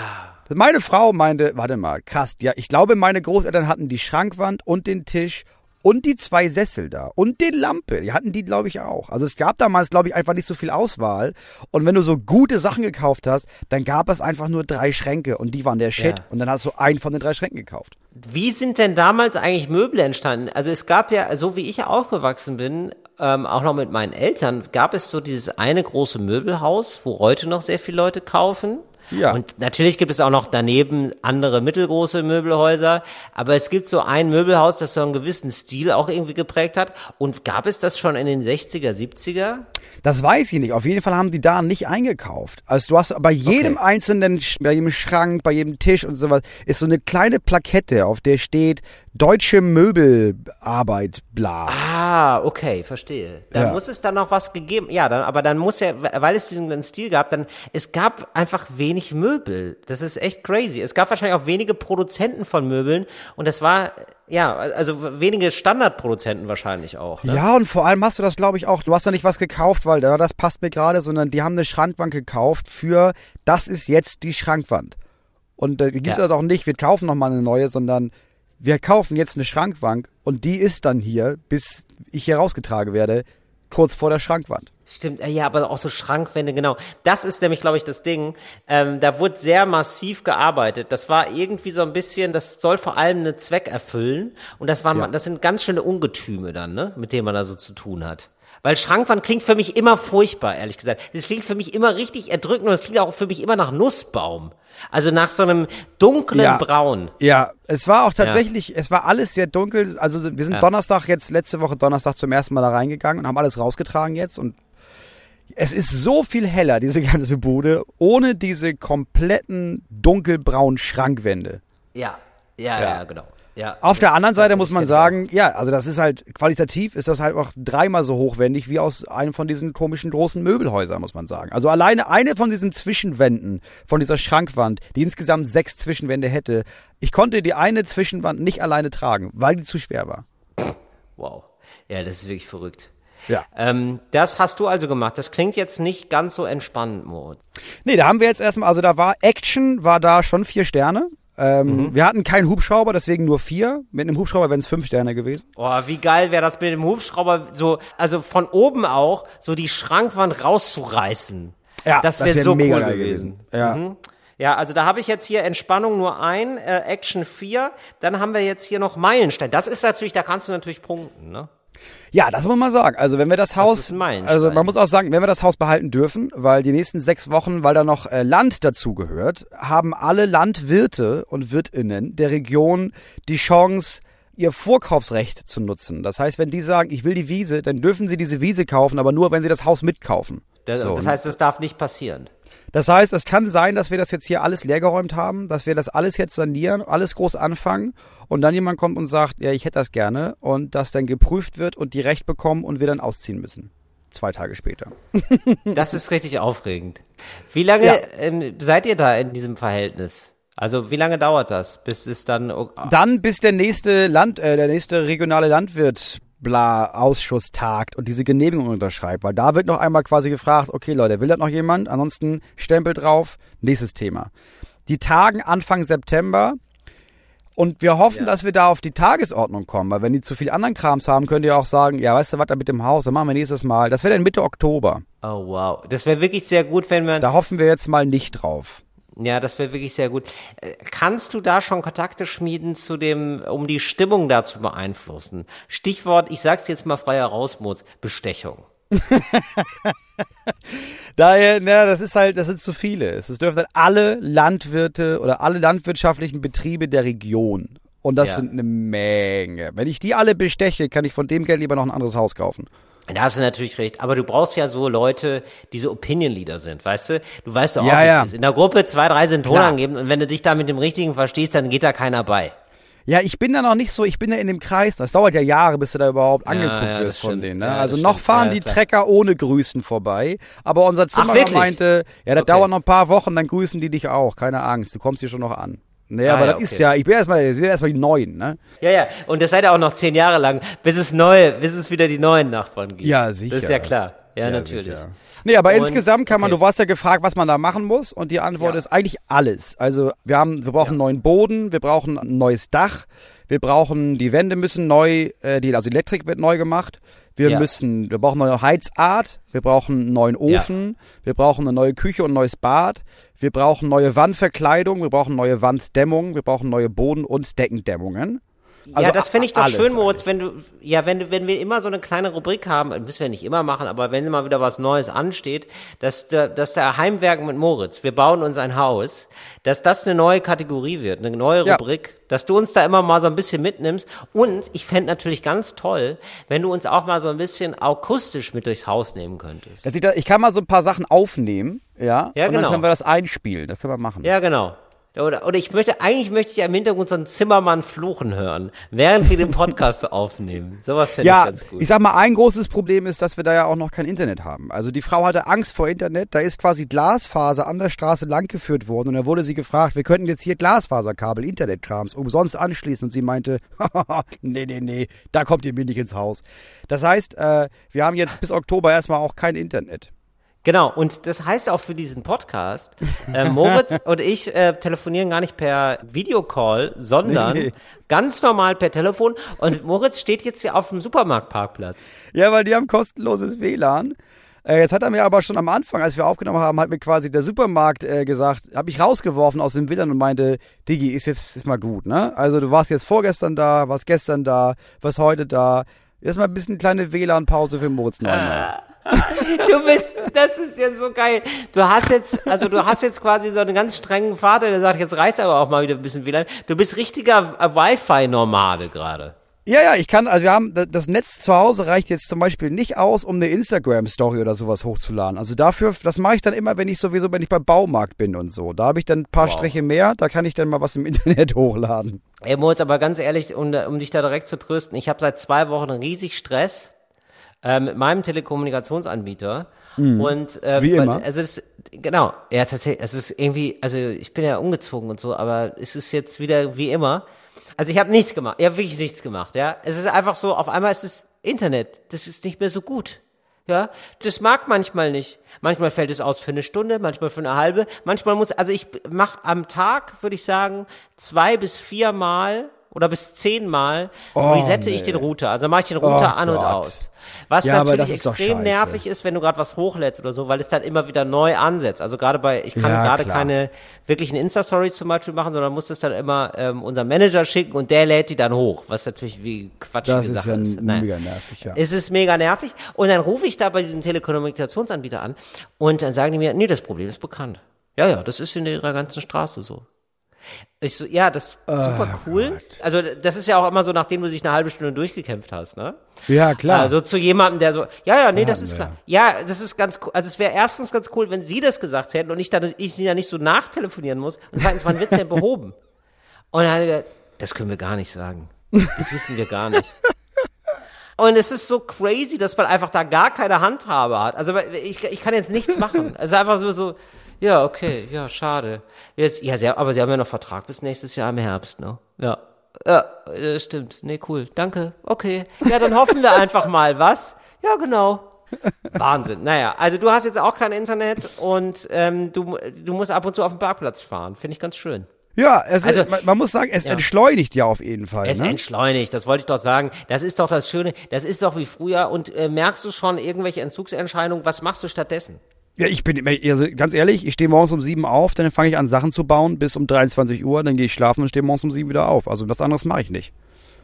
Meine Frau meinte, warte mal, krass, ja, ich glaube, meine Großeltern hatten die Schrankwand und den Tisch und die zwei Sessel da und die Lampe, die hatten die, glaube ich, auch. Also es gab damals, glaube ich, einfach nicht so viel Auswahl. Und wenn du so gute Sachen gekauft hast, dann gab es einfach nur drei Schränke und die waren der Shit. Ja. Und dann hast du einen von den drei Schränken gekauft. Wie sind denn damals eigentlich Möbel entstanden? Also es gab ja, so wie ich aufgewachsen bin, ähm, auch noch mit meinen Eltern, gab es so dieses eine große Möbelhaus, wo heute noch sehr viele Leute kaufen. Ja. Und natürlich gibt es auch noch daneben andere mittelgroße Möbelhäuser, aber es gibt so ein Möbelhaus, das so einen gewissen Stil auch irgendwie geprägt hat. Und gab es das schon in den 60er, 70er? Das weiß ich nicht. Auf jeden Fall haben die da nicht eingekauft. Also du hast bei jedem Okay. einzelnen, bei jedem Schrank, bei jedem Tisch und sowas, ist so eine kleine Plakette, auf der steht Deutsche Möbelarbeit, bla. Ah, okay, verstehe. Da Ja. muss es dann noch was gegeben. Ja, dann, aber dann muss ja, weil es diesen Stil gab, dann es gab einfach wenig Möbel. Das ist echt crazy. Es gab wahrscheinlich auch wenige Produzenten von Möbeln und das war ja, also wenige Standardproduzenten wahrscheinlich auch. Ne? Ja, und vor allem hast du das, glaube ich, auch. Du hast da nicht was gekauft, weil ja, das passt mir gerade, sondern die haben eine Schrankwand gekauft für, das ist jetzt die Schrankwand. Und da gibt's Ja. das auch nicht, wir kaufen nochmal eine neue, sondern wir kaufen jetzt eine Schrankwand und die ist dann hier, bis ich hier rausgetragen werde, kurz vor der Schrankwand. Stimmt, äh, ja, aber auch so Schrankwände, genau. Das ist nämlich, glaube ich, das Ding. Ähm, da wurde sehr massiv gearbeitet. Das war irgendwie so ein bisschen, das soll vor allem einen Zweck erfüllen. Und das waren, Ja. das sind ganz schöne Ungetüme dann, ne, mit denen man da so zu tun hat. Weil Schrankwand klingt für mich immer furchtbar, ehrlich gesagt. Es klingt für mich immer richtig erdrückend und es klingt auch für mich immer nach Nussbaum. Also nach so einem dunklen Ja. Braun. Ja, es war auch tatsächlich, es war alles sehr dunkel. Also wir sind Ja. Donnerstag jetzt, letzte Woche Donnerstag zum ersten Mal da reingegangen und haben alles rausgetragen jetzt und es ist so viel heller, diese ganze Bude, ohne diese kompletten dunkelbraunen Schrankwände. Ja, ja, ja, genau. Ja, Auf der anderen Seite muss man sagen, ja, also das ist halt, qualitativ ist das halt auch dreimal so hochwendig wie aus einem von diesen komischen großen Möbelhäusern, muss man sagen. Also alleine eine von diesen Zwischenwänden, von dieser Schrankwand, die insgesamt sechs Zwischenwände hätte, ich konnte die eine Zwischenwand nicht alleine tragen, weil die zu schwer war. Wow. Ja, das ist wirklich verrückt. Ja. Ähm, das hast du also gemacht. Das klingt jetzt nicht ganz so entspannt, Moritz. Nee, da haben wir jetzt erstmal, also da war Action, war da schon vier Sterne. Ähm, Wir hatten keinen Hubschrauber, deswegen nur vier. Mit einem Hubschrauber wären es fünf Sterne gewesen. Boah, wie geil wäre das mit dem Hubschrauber, so, also von oben auch, so die Schrankwand rauszureißen. Ja, das wäre wär so mega cool geil gewesen. gewesen. Ja. Mhm. Ja, also da habe ich jetzt hier Entspannung nur ein, äh, Action 4, dann haben wir jetzt hier noch Meilenstein. Das ist natürlich, da kannst du natürlich punkten, ne? Ja, das muss man sagen. Also wenn wir das Haus, Meilenstein. also man muss auch sagen, wenn wir das Haus behalten dürfen, weil die nächsten sechs Wochen, weil da noch äh, Land dazu gehört, haben alle Landwirte und Wirtinnen der Region die Chance, ihr Vorkaufsrecht zu nutzen. Das heißt, wenn die sagen, ich will die Wiese, dann dürfen sie diese Wiese kaufen, aber nur, wenn sie das Haus mitkaufen. Das, So, das ne? heißt, das darf nicht passieren. Das heißt, es kann sein, dass wir das jetzt hier alles leergeräumt haben, dass wir das alles jetzt sanieren, alles groß anfangen und dann jemand kommt und sagt, ja, ich hätte das gerne und das dann geprüft wird und die Recht bekommen und wir dann ausziehen müssen. Zwei Tage später. Das ist richtig aufregend. Wie lange Ja. ähm, seid ihr da in diesem Verhältnis? Also wie lange dauert das, bis es dann Dann bis der nächste Land, äh, der nächste regionale Landwirt bla Ausschuss tagt und diese Genehmigung unterschreibt, weil da wird noch einmal quasi gefragt, okay Leute, will das noch jemand? Ansonsten Stempel drauf, nächstes Thema. Die tagen Anfang September und wir hoffen, Ja. dass wir da auf die Tagesordnung kommen, weil wenn die zu viel anderen Krams haben, könnt ihr auch sagen, ja, weißt du was, da mit dem Haus, dann machen wir nächstes Mal. Das wäre dann Mitte Oktober. Oh wow, das wäre wirklich sehr gut, wenn man Da hoffen wir jetzt mal nicht drauf. Ja, das wäre wirklich sehr gut. Äh, Kannst du da schon Kontakte schmieden zu dem, um die Stimmung da zu beeinflussen? Stichwort, ich sag's jetzt mal frei heraus, Moritz, Bestechung. Daher, na, das ist halt, das sind zu viele. Es dürfen halt alle Landwirte oder alle landwirtschaftlichen Betriebe der Region. Und das Ja. sind eine Menge. Wenn ich die alle besteche, kann ich von dem Geld lieber noch ein anderes Haus kaufen. Da hast du natürlich recht, aber du brauchst ja so Leute, die so Opinion Leader sind, weißt du? Du weißt doch auch, Ja, wie ja. es ist. In der Gruppe zwei, drei sind tonangebend und wenn du dich da mit dem Richtigen verstehst, dann geht da keiner bei. Ja, ich bin da noch nicht so, ich bin da in dem Kreis. Das dauert ja Jahre, bis du da überhaupt angeguckt ja, das wirst von stimmt. denen. Ne? Ja, also noch stimmt. fahren Ja, die. Trecker ohne Grüßen vorbei. Aber unser Zimmerer wirklich? meinte, ja, das Okay. dauert noch ein paar Wochen, dann grüßen die dich auch. Keine Angst, du kommst hier schon noch an. Nee, Ah, aber ja, das ist okay. ja, ich bin erstmal, ich bin erstmal die Neuen, ne? Ja, ja, und das seid ihr auch noch zehn Jahre lang, bis es neue, bis es wieder die neuen Nachbarn gibt. Ja, sicher. Das ist ja klar. Ja, natürlich. sicher. Nee, aber Und- insgesamt kann man, okay. du warst ja gefragt, was man da machen muss und die Antwort Ja. ist eigentlich alles. Also wir haben, wir brauchen Ja. einen neuen Boden, wir brauchen ein neues Dach, wir brauchen, die Wände müssen neu, äh, die, also die Elektrik wird neu gemacht, wir Ja. müssen, wir brauchen eine neue Heizart, wir brauchen einen neuen Ja. Ofen, wir brauchen eine neue Küche und ein neues Bad, wir brauchen neue Wandverkleidung, wir brauchen neue Wanddämmung, wir brauchen neue Boden- und Deckendämmungen. Also ja, das fände ich doch schön, Moritz, wenn du, ja, wenn du, wenn wir immer so eine kleine Rubrik haben, müssen wir nicht immer machen, aber wenn mal wieder was Neues ansteht, dass der, dass der Heimwerken mit Moritz, wir bauen uns ein Haus, dass das eine neue Kategorie wird, eine neue Ja. Rubrik, dass du uns da immer mal so ein bisschen mitnimmst und ich fände natürlich ganz toll, wenn du uns auch mal so ein bisschen akustisch mit durchs Haus nehmen könntest. Sieht da, ich kann mal so ein paar Sachen aufnehmen, ja, Ja, und genau. dann können wir das einspielen, das können wir machen. Ja, genau. Oder, oder ich möchte, eigentlich möchte ich ja im Hintergrund so einen Zimmermann fluchen hören, während wir den Podcast aufnehmen. Sowas fände ich Ja, ganz gut. ich sag mal, ein großes Problem ist, dass wir da ja auch noch kein Internet haben. Also die Frau hatte Angst vor Internet. Da ist quasi Glasfaser an der Straße langgeführt worden und da wurde sie gefragt, wir könnten jetzt hier Glasfaserkabel, Internetkrams umsonst anschließen und sie meinte, nee, nee, nee, da kommt ihr mir nicht ins Haus. Das heißt, äh, wir haben jetzt bis Oktober erstmal auch kein Internet. Genau, und das heißt auch für diesen Podcast, äh, Moritz und ich äh, telefonieren gar nicht per Videocall, sondern Nee, ganz normal per Telefon. Und Moritz steht jetzt hier auf dem Supermarktparkplatz. Ja, weil die haben kostenloses WLAN. Äh, jetzt hat er mir aber schon am Anfang, als wir aufgenommen haben, hat mir quasi der Supermarkt äh, gesagt, habe ich rausgeworfen aus dem WLAN und meinte, Digi, ist jetzt ist mal gut, ne? Also du warst jetzt vorgestern da, warst gestern da, warst heute da. Jetzt mal ein bisschen kleine WLAN-Pause für Moritz Neumann. Du bist, das ist ja so geil. Du hast jetzt, also du hast jetzt quasi so einen ganz strengen Vater, der sagt, jetzt reißt aber auch mal wieder ein bisschen WLAN. Du bist richtiger Wi-Fi-Nomade gerade. Ja, ja, ich kann, also wir haben, da- das Netz zu Hause reicht jetzt zum Beispiel nicht aus, um eine Instagram-Story oder sowas hochzuladen. Also dafür, das mache ich dann immer, wenn ich sowieso, wenn ich beim Baumarkt bin und so. Da habe ich dann ein paar Wow. Striche mehr, da kann ich dann mal was im Internet hochladen. Ey, Moritz, aber ganz ehrlich, um, um dich da direkt zu trösten, ich habe seit zwei Wochen riesig Stress äh, mit meinem Telekommunikationsanbieter. Und äh, Mhm. Wie immer. Also das, genau, ja tatsächlich, es ist irgendwie, also ich bin ja umgezogen und so, aber es ist jetzt wieder wie immer. Also ich habe nichts gemacht, ich habe wirklich nichts gemacht, ja. Es ist einfach so, auf einmal ist das Internet, das ist nicht mehr so gut. Ja, das mag manchmal nicht. Manchmal fällt es aus für eine Stunde, manchmal für eine halbe. Manchmal muss, also ich mache am Tag, würde ich sagen, zwei bis viermal oder bis zehnmal Oh, resette ich nee. den Router. Also mache ich den Router Oh an und Gott. aus. Was Ja, natürlich ist extrem scheiße. nervig ist, wenn du gerade was hochlädst oder so, weil es dann immer wieder neu ansetzt. Also gerade bei, ich kann Ja, gerade keine wirklichen Insta-Stories zum Beispiel machen, sondern muss das dann immer ähm, unserem Manager schicken und der lädt die dann hoch, was natürlich wie quatschige ist Sache ja ist. Nein. mega nervig, ja. Es ist mega nervig. Und dann rufe ich da bei diesem Telekommunikationsanbieter an und dann sagen die mir, nee, das Problem ist bekannt. Ja, ja, das ist in ihrer ganzen Straße so. Ich so, ja, das ist super cool. Also das ist ja auch immer so, nachdem du dich eine halbe Stunde durchgekämpft hast, ne? Ja, klar. Also zu jemandem, der so, ja, ja, nee, das ist wir. klar. Ja, das ist ganz cool. Also es wäre erstens ganz cool, wenn Sie das gesagt hätten und ich dann, ich sie ja nicht so nachtelefonieren muss. Und zweitens, wann wird's denn behoben? Und dann hat er gesagt, das können wir gar nicht sagen. Das wissen wir gar nicht. Und es ist so crazy, dass man einfach da gar keine Handhabe hat. Also ich, ich kann jetzt nichts machen. Also einfach so, so, ja, okay, ja, schade. Jetzt, ja, sie, aber sie haben ja noch Vertrag bis nächstes Jahr im Herbst, ne? Ja. Ja, das stimmt. Nee, cool. Danke. Okay. Ja, dann hoffen wir einfach mal, was? Ja, genau. Wahnsinn. Naja, also du hast jetzt auch kein Internet und ähm, du, du musst ab und zu auf den Parkplatz fahren. Finde ich ganz schön. ja, es, also- man, man muss sagen, es Ja. entschleunigt ja auf jeden Fall. Es ne? entschleunigt, das wollte ich doch sagen. Das ist doch das Schöne. Das ist doch wie früher. Und äh, merkst du schon irgendwelche Entzugsentscheidungen? Was machst du stattdessen? Ja, ich bin, also ganz ehrlich, ich stehe morgens um sieben auf, dann fange ich an, Sachen zu bauen bis um 23 Uhr, dann gehe ich schlafen und stehe morgens um sieben wieder auf. Also was anderes mache ich nicht.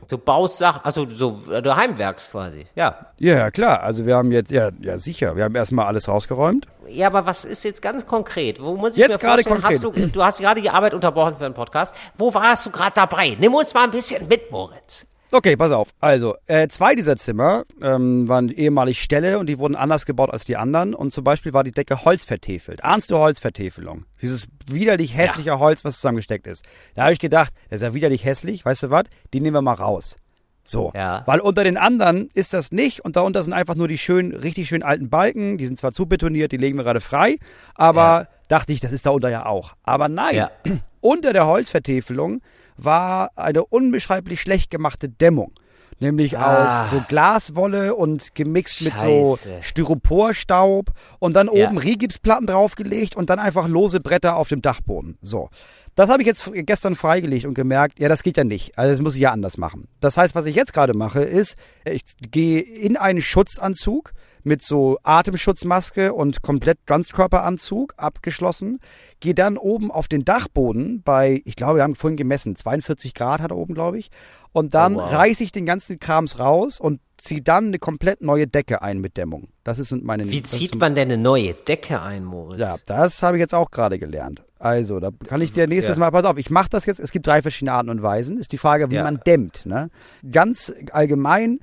Du baust Sachen, also so, du heimwerkst quasi, ja. Ja, klar. Also wir haben jetzt, ja, ja sicher, wir haben erstmal alles rausgeräumt. Ja, aber was ist jetzt ganz konkret? Wo muss ich Jetzt mir gerade vorstellen, hast du, du hast gerade die Arbeit unterbrochen für einen Podcast. Wo warst du gerade dabei? Nimm uns mal ein bisschen mit, Moritz. Okay, pass auf. Also, äh, zwei dieser Zimmer ähm, waren ehemalig Ställe und die wurden anders gebaut als die anderen. Und zum Beispiel war die Decke holzvertefelt. Ahnst du Holzvertäfelung? Dieses widerlich hässliche Holz, was zusammengesteckt ist. Da habe ich gedacht, das ist ja widerlich hässlich, weißt du was? Die nehmen wir mal raus. So. Ja. Weil unter den anderen ist das nicht und darunter sind einfach nur die schönen, richtig schön alten Balken. Die sind zwar zubetoniert, die legen wir gerade frei, aber Ja. dachte ich, das ist da unter ja auch. Aber nein, Ja. unter der Holzvertäfelung war eine unbeschreiblich schlecht gemachte Dämmung. Nämlich Ah. aus so Glaswolle und gemixt mit so Scheiße. Styroporstaub und dann Ja. oben Rigipsplatten draufgelegt und dann einfach lose Bretter auf dem Dachboden. So. Das habe ich jetzt gestern freigelegt und gemerkt, ja, das geht ja nicht. Also das muss ich ja anders machen. Das heißt, was ich jetzt gerade mache, ist, ich gehe in einen Schutzanzug mit so Atemschutzmaske und komplett Ganzkörperanzug abgeschlossen, gehe dann oben auf den Dachboden bei, ich glaube, wir haben vorhin gemessen, 42 Grad hat er oben, glaube ich. Und dann Oh, wow. reiße ich den ganzen Krams raus und ziehe dann eine komplett neue Decke ein mit Dämmung. Das ist meine Wie zieht man denn eine neue Decke ein, Moritz? ja, das habe ich jetzt auch gerade gelernt. Also, da kann ich dir nächstes Ja. Mal, pass auf, ich mache das jetzt, es gibt drei verschiedene Arten und Weisen. Ist die Frage, wie Ja. man dämmt. Ne? Ganz allgemein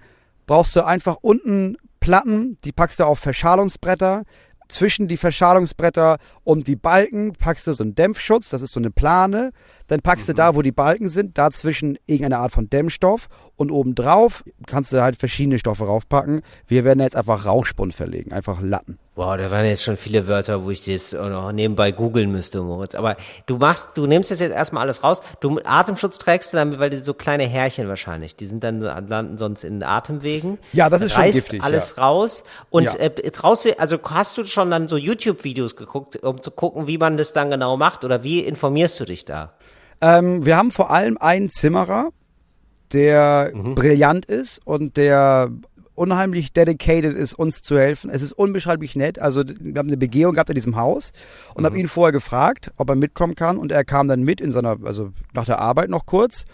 brauchst du einfach unten Platten, die packst du auf Verschalungsbretter. Zwischen die Verschalungsbretter und die Balken packst du so einen Dämpfschutz, das ist so eine Plane. Dann packst Mhm. du da, wo die Balken sind, dazwischen irgendeine Art von Dämmstoff. Und obendrauf kannst du halt verschiedene Stoffe raufpacken. Wir werden jetzt einfach Rauchspund verlegen, einfach Latten. Wow, da waren jetzt schon viele Wörter, wo ich das auch noch nebenbei googeln müsste, Moritz. Aber du machst, du nimmst das jetzt erstmal alles raus. Du Atemschutz trägst du damit, weil die so kleine Härchen wahrscheinlich, die sind dann landen sonst in den Atemwegen. Ja, das ist schon Reißt giftig, alles raus und Ja. äh, traust du, also hast du schon dann so YouTube-Videos geguckt, um zu gucken, wie man das dann genau macht oder wie informierst du dich da? Ähm, wir haben vor allem einen Zimmerer, der Mhm. brillant ist und der unheimlich dedicated ist, uns zu helfen. Es ist unbeschreiblich nett. Also wir haben eine Begehung gehabt in diesem Haus und Mhm. habe ihn vorher gefragt, ob er mitkommen kann und er kam dann mit in seiner, also nach der Arbeit noch kurz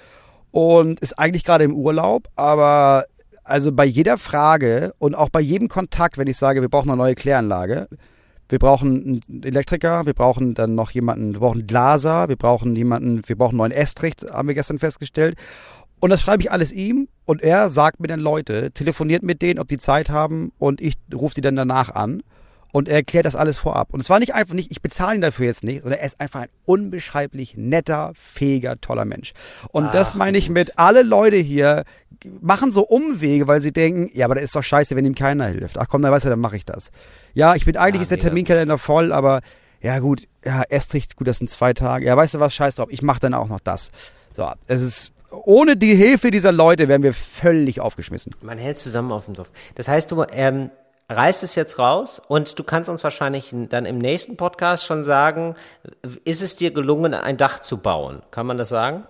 und ist eigentlich gerade im Urlaub, aber also bei jeder Frage und auch bei jedem Kontakt, wenn ich sage, wir brauchen eine neue Kläranlage, wir brauchen einen Elektriker, wir brauchen dann noch jemanden, wir brauchen einen Glaser, wir brauchen jemanden, wir brauchen einen neuen Estrich, haben wir gestern festgestellt. Und das schreibe ich alles ihm und er sagt mir dann Leute, telefoniert mit denen, ob die Zeit haben und ich rufe die dann danach an und er erklärt das alles vorab. Und es war nicht einfach nicht, ich bezahle ihn dafür jetzt nicht, sondern er ist einfach ein unbeschreiblich netter, fähiger, toller Mensch. Und das meine ich mit, alle Leute hier machen so Umwege, weil sie denken, ja, aber das ist doch scheiße, wenn ihm keiner hilft. Ach komm, dann weißt du, dann mache ich das. Ja, ich bin, eigentlich Ah, ist der. Terminkalender voll, aber ja gut, ja, Estrich, gut, das sind zwei Tage. Ja, weißt du was, scheiß drauf, ich mache dann auch noch das. So, es ist, ohne die Hilfe dieser Leute wären wir völlig aufgeschmissen. Man hält zusammen auf dem Dorf. Das heißt, du ähm, reißt es jetzt raus und du kannst uns wahrscheinlich dann im nächsten Podcast schon sagen, ist es dir gelungen, ein Dach zu bauen? Kann man das sagen?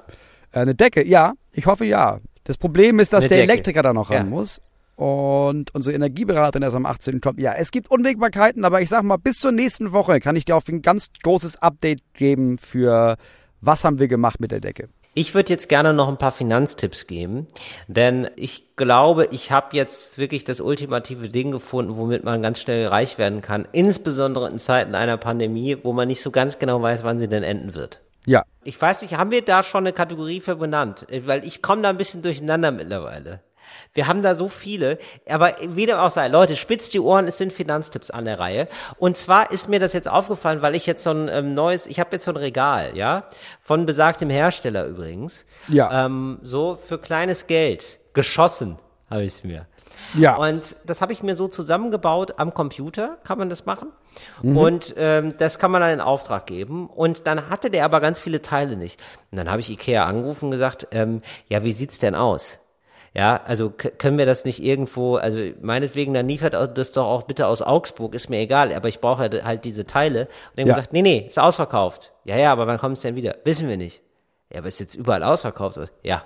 Äh, eine Decke, ja, ich hoffe ja. Das Problem ist, dass Eine der Decke. Elektriker da noch ran Ja. muss. Und unsere Energieberaterin erst am 18. kommt. Ja, es gibt Unwägbarkeiten, aber ich sag mal, bis zur nächsten Woche kann ich dir auf ein ganz großes Update geben für was haben wir gemacht mit der Decke. Ich würde jetzt gerne noch ein paar Finanztipps geben, denn ich glaube, ich habe jetzt wirklich das ultimative Ding gefunden, womit man ganz schnell reich werden kann, insbesondere in Zeiten einer Pandemie, wo man nicht so ganz genau weiß, wann sie denn enden wird. Ja, Ich weiß nicht, haben wir da schon eine Kategorie für benannt? Weil ich komme da ein bisschen durcheinander mittlerweile. Wir haben da so viele, aber wie dem auch sei, Leute, spitzt die Ohren, es sind Finanztipps an der Reihe. Und zwar ist mir das jetzt aufgefallen, weil ich jetzt so ein ähm, neues, ich habe jetzt so ein Regal, ja, von besagtem Hersteller übrigens. Ja. Ähm, so für kleines Geld, geschossen habe ich es mir. Ja. Und das habe ich mir so zusammengebaut am Computer, kann man das machen. Und ähm, das kann man dann in Auftrag geben. Und dann hatte der aber ganz viele Teile nicht. Und dann habe ich Ikea angerufen und gesagt, ähm, ja, wie sieht's denn aus? Ja, also können wir das nicht irgendwo, also meinetwegen, dann liefert das doch auch bitte aus Augsburg, ist mir egal, aber ich brauche ja halt diese Teile. Und haben Ja. gesagt, nee, nee, ist ausverkauft. Ja, ja, aber wann kommt es denn wieder? Wissen wir nicht. Ja, aber ist jetzt überall ausverkauft? Ja.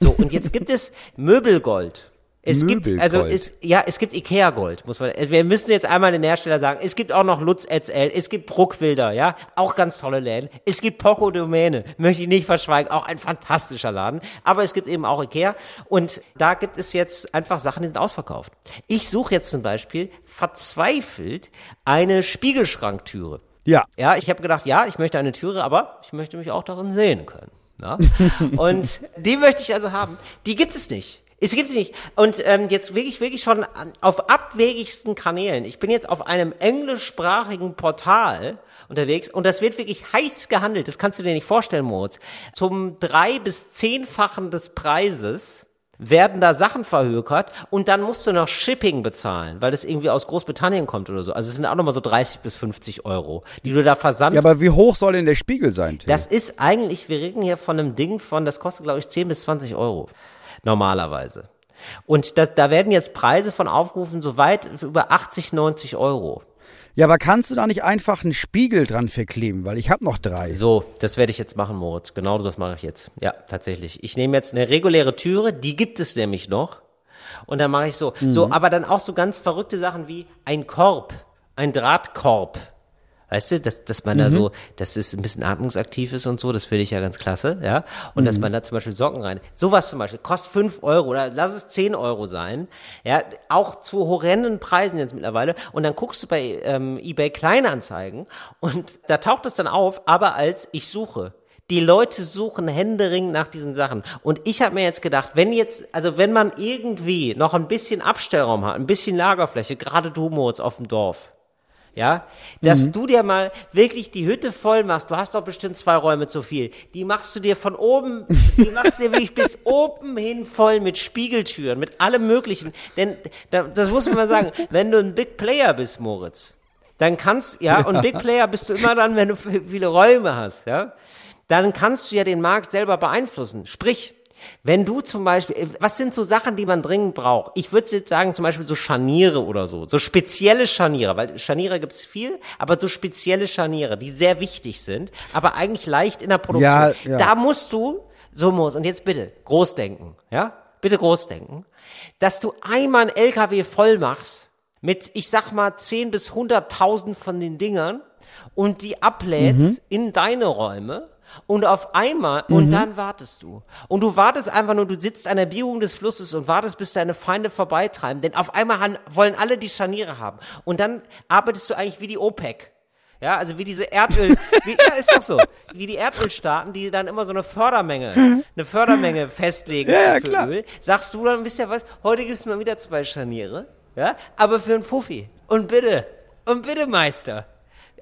So, und jetzt gibt es Möbelgold. Es gibt, also es, ja, es gibt Ikea Gold, muss man, also wir müssen jetzt einmal den Hersteller sagen. Es gibt auch noch Lutz Etzel, es gibt Bruckwilder, ja, auch ganz tolle Läden. Es gibt Poco Domäne, möchte ich nicht verschweigen, auch ein fantastischer Laden. Aber es gibt eben auch Ikea und da gibt es jetzt einfach Sachen, die sind ausverkauft. Ich suche jetzt zum Beispiel verzweifelt eine Spiegelschranktüre. ja. Ja, ich habe gedacht, ja, ich möchte eine Türe, aber ich möchte mich auch darin sehen können. Ja? Und die möchte ich also haben. Die gibt es nicht. Es gibt sie nicht. Und ähm, jetzt wirklich, wirklich schon auf abwegigsten Kanälen. Ich bin jetzt auf einem englischsprachigen Portal unterwegs und das wird wirklich heiß gehandelt. Das kannst du dir nicht vorstellen, Moritz. Zum drei- bis zehnfachen des Preises werden da Sachen verhökert und dann musst du noch Shipping bezahlen, weil das irgendwie aus Großbritannien kommt oder so. Also es sind auch nochmal so 30 bis 50 Euro, die du da versandt. Ja, aber wie hoch soll denn der Spiegel sein, Till? das ist eigentlich, wir reden hier von einem Ding von, das kostet glaube ich 10 bis 20 Euro. Normalerweise. Und da, da werden jetzt Preise von aufgerufen, so weit über 80, 90 Euro. Ja, aber kannst du da nicht einfach einen Spiegel dran verkleben? Weil ich habe noch drei. So, das werde ich jetzt machen, Moritz. Genau das mache ich jetzt. Ja, tatsächlich. Ich nehme jetzt eine reguläre Türe, die gibt es nämlich noch. Und dann mache ich so. So, aber dann auch so ganz verrückte Sachen wie ein Korb, ein Drahtkorb. Weißt du, dass, dass man da so, dass es ein bisschen atmungsaktiv ist und so, das finde ich ja ganz klasse, ja. Und dass man da zum Beispiel Socken rein. Sowas zum Beispiel, kostet fünf Euro oder lass es zehn Euro sein. Ja, auch zu horrenden Preisen jetzt mittlerweile. Und dann guckst du bei ähm, eBay Kleinanzeigen und da taucht es dann auf, aber als ich suche. Die Leute suchen händeringend nach diesen Sachen. Und ich habe mir jetzt gedacht, wenn jetzt, also wenn man irgendwie noch ein bisschen Abstellraum hat, ein bisschen Lagerfläche, gerade du Moritz auf dem Dorf, ja, dass du dir mal wirklich die Hütte voll machst. Du hast doch bestimmt zwei Räume zu viel. Die machst du dir von oben, die machst du dir wirklich bis oben hin voll mit Spiegeltüren, mit allem Möglichen. Denn da, das muss man mal sagen, wenn du ein Big Player bist, Moritz, dann kannst, ja, und Big Player bist du immer dann, wenn du viele Räume hast, ja, dann kannst du ja den Markt selber beeinflussen. Sprich, wenn du zum Beispiel, was sind so Sachen, die man dringend braucht? Ich würde jetzt sagen, zum Beispiel so Scharniere oder so, so spezielle Scharniere, weil Scharniere gibt's viel, aber so spezielle Scharniere, die sehr wichtig sind, aber eigentlich leicht in der Produktion. Ja, ja. Da musst du, so muss, und jetzt bitte, groß denken, ja? Bitte groß denken, dass du einmal ein LKW voll machst mit, ich sag mal, 10 bis 100.000 von den Dingern und die ablädst in deine Räume und auf einmal, und dann wartest du. Und du wartest einfach nur, du sitzt an der Biegung des Flusses und wartest, bis deine Feinde vorbeitreiben. Denn auf einmal han- wollen alle die Scharniere haben. Und dann arbeitest du eigentlich wie die OPEC. Ja, also wie diese Erdöl, wie, ja, ist doch so. Wie die Erdölstaaten, die dann immer so eine Fördermenge, eine Fördermenge festlegen Ja, ja, für klar. Öl. Sagst du dann, wisst ihr was, heute gibt's mal wieder zwei Scharniere. Ja, aber für einen Fuffi. Und bitte, und bitte, Meister.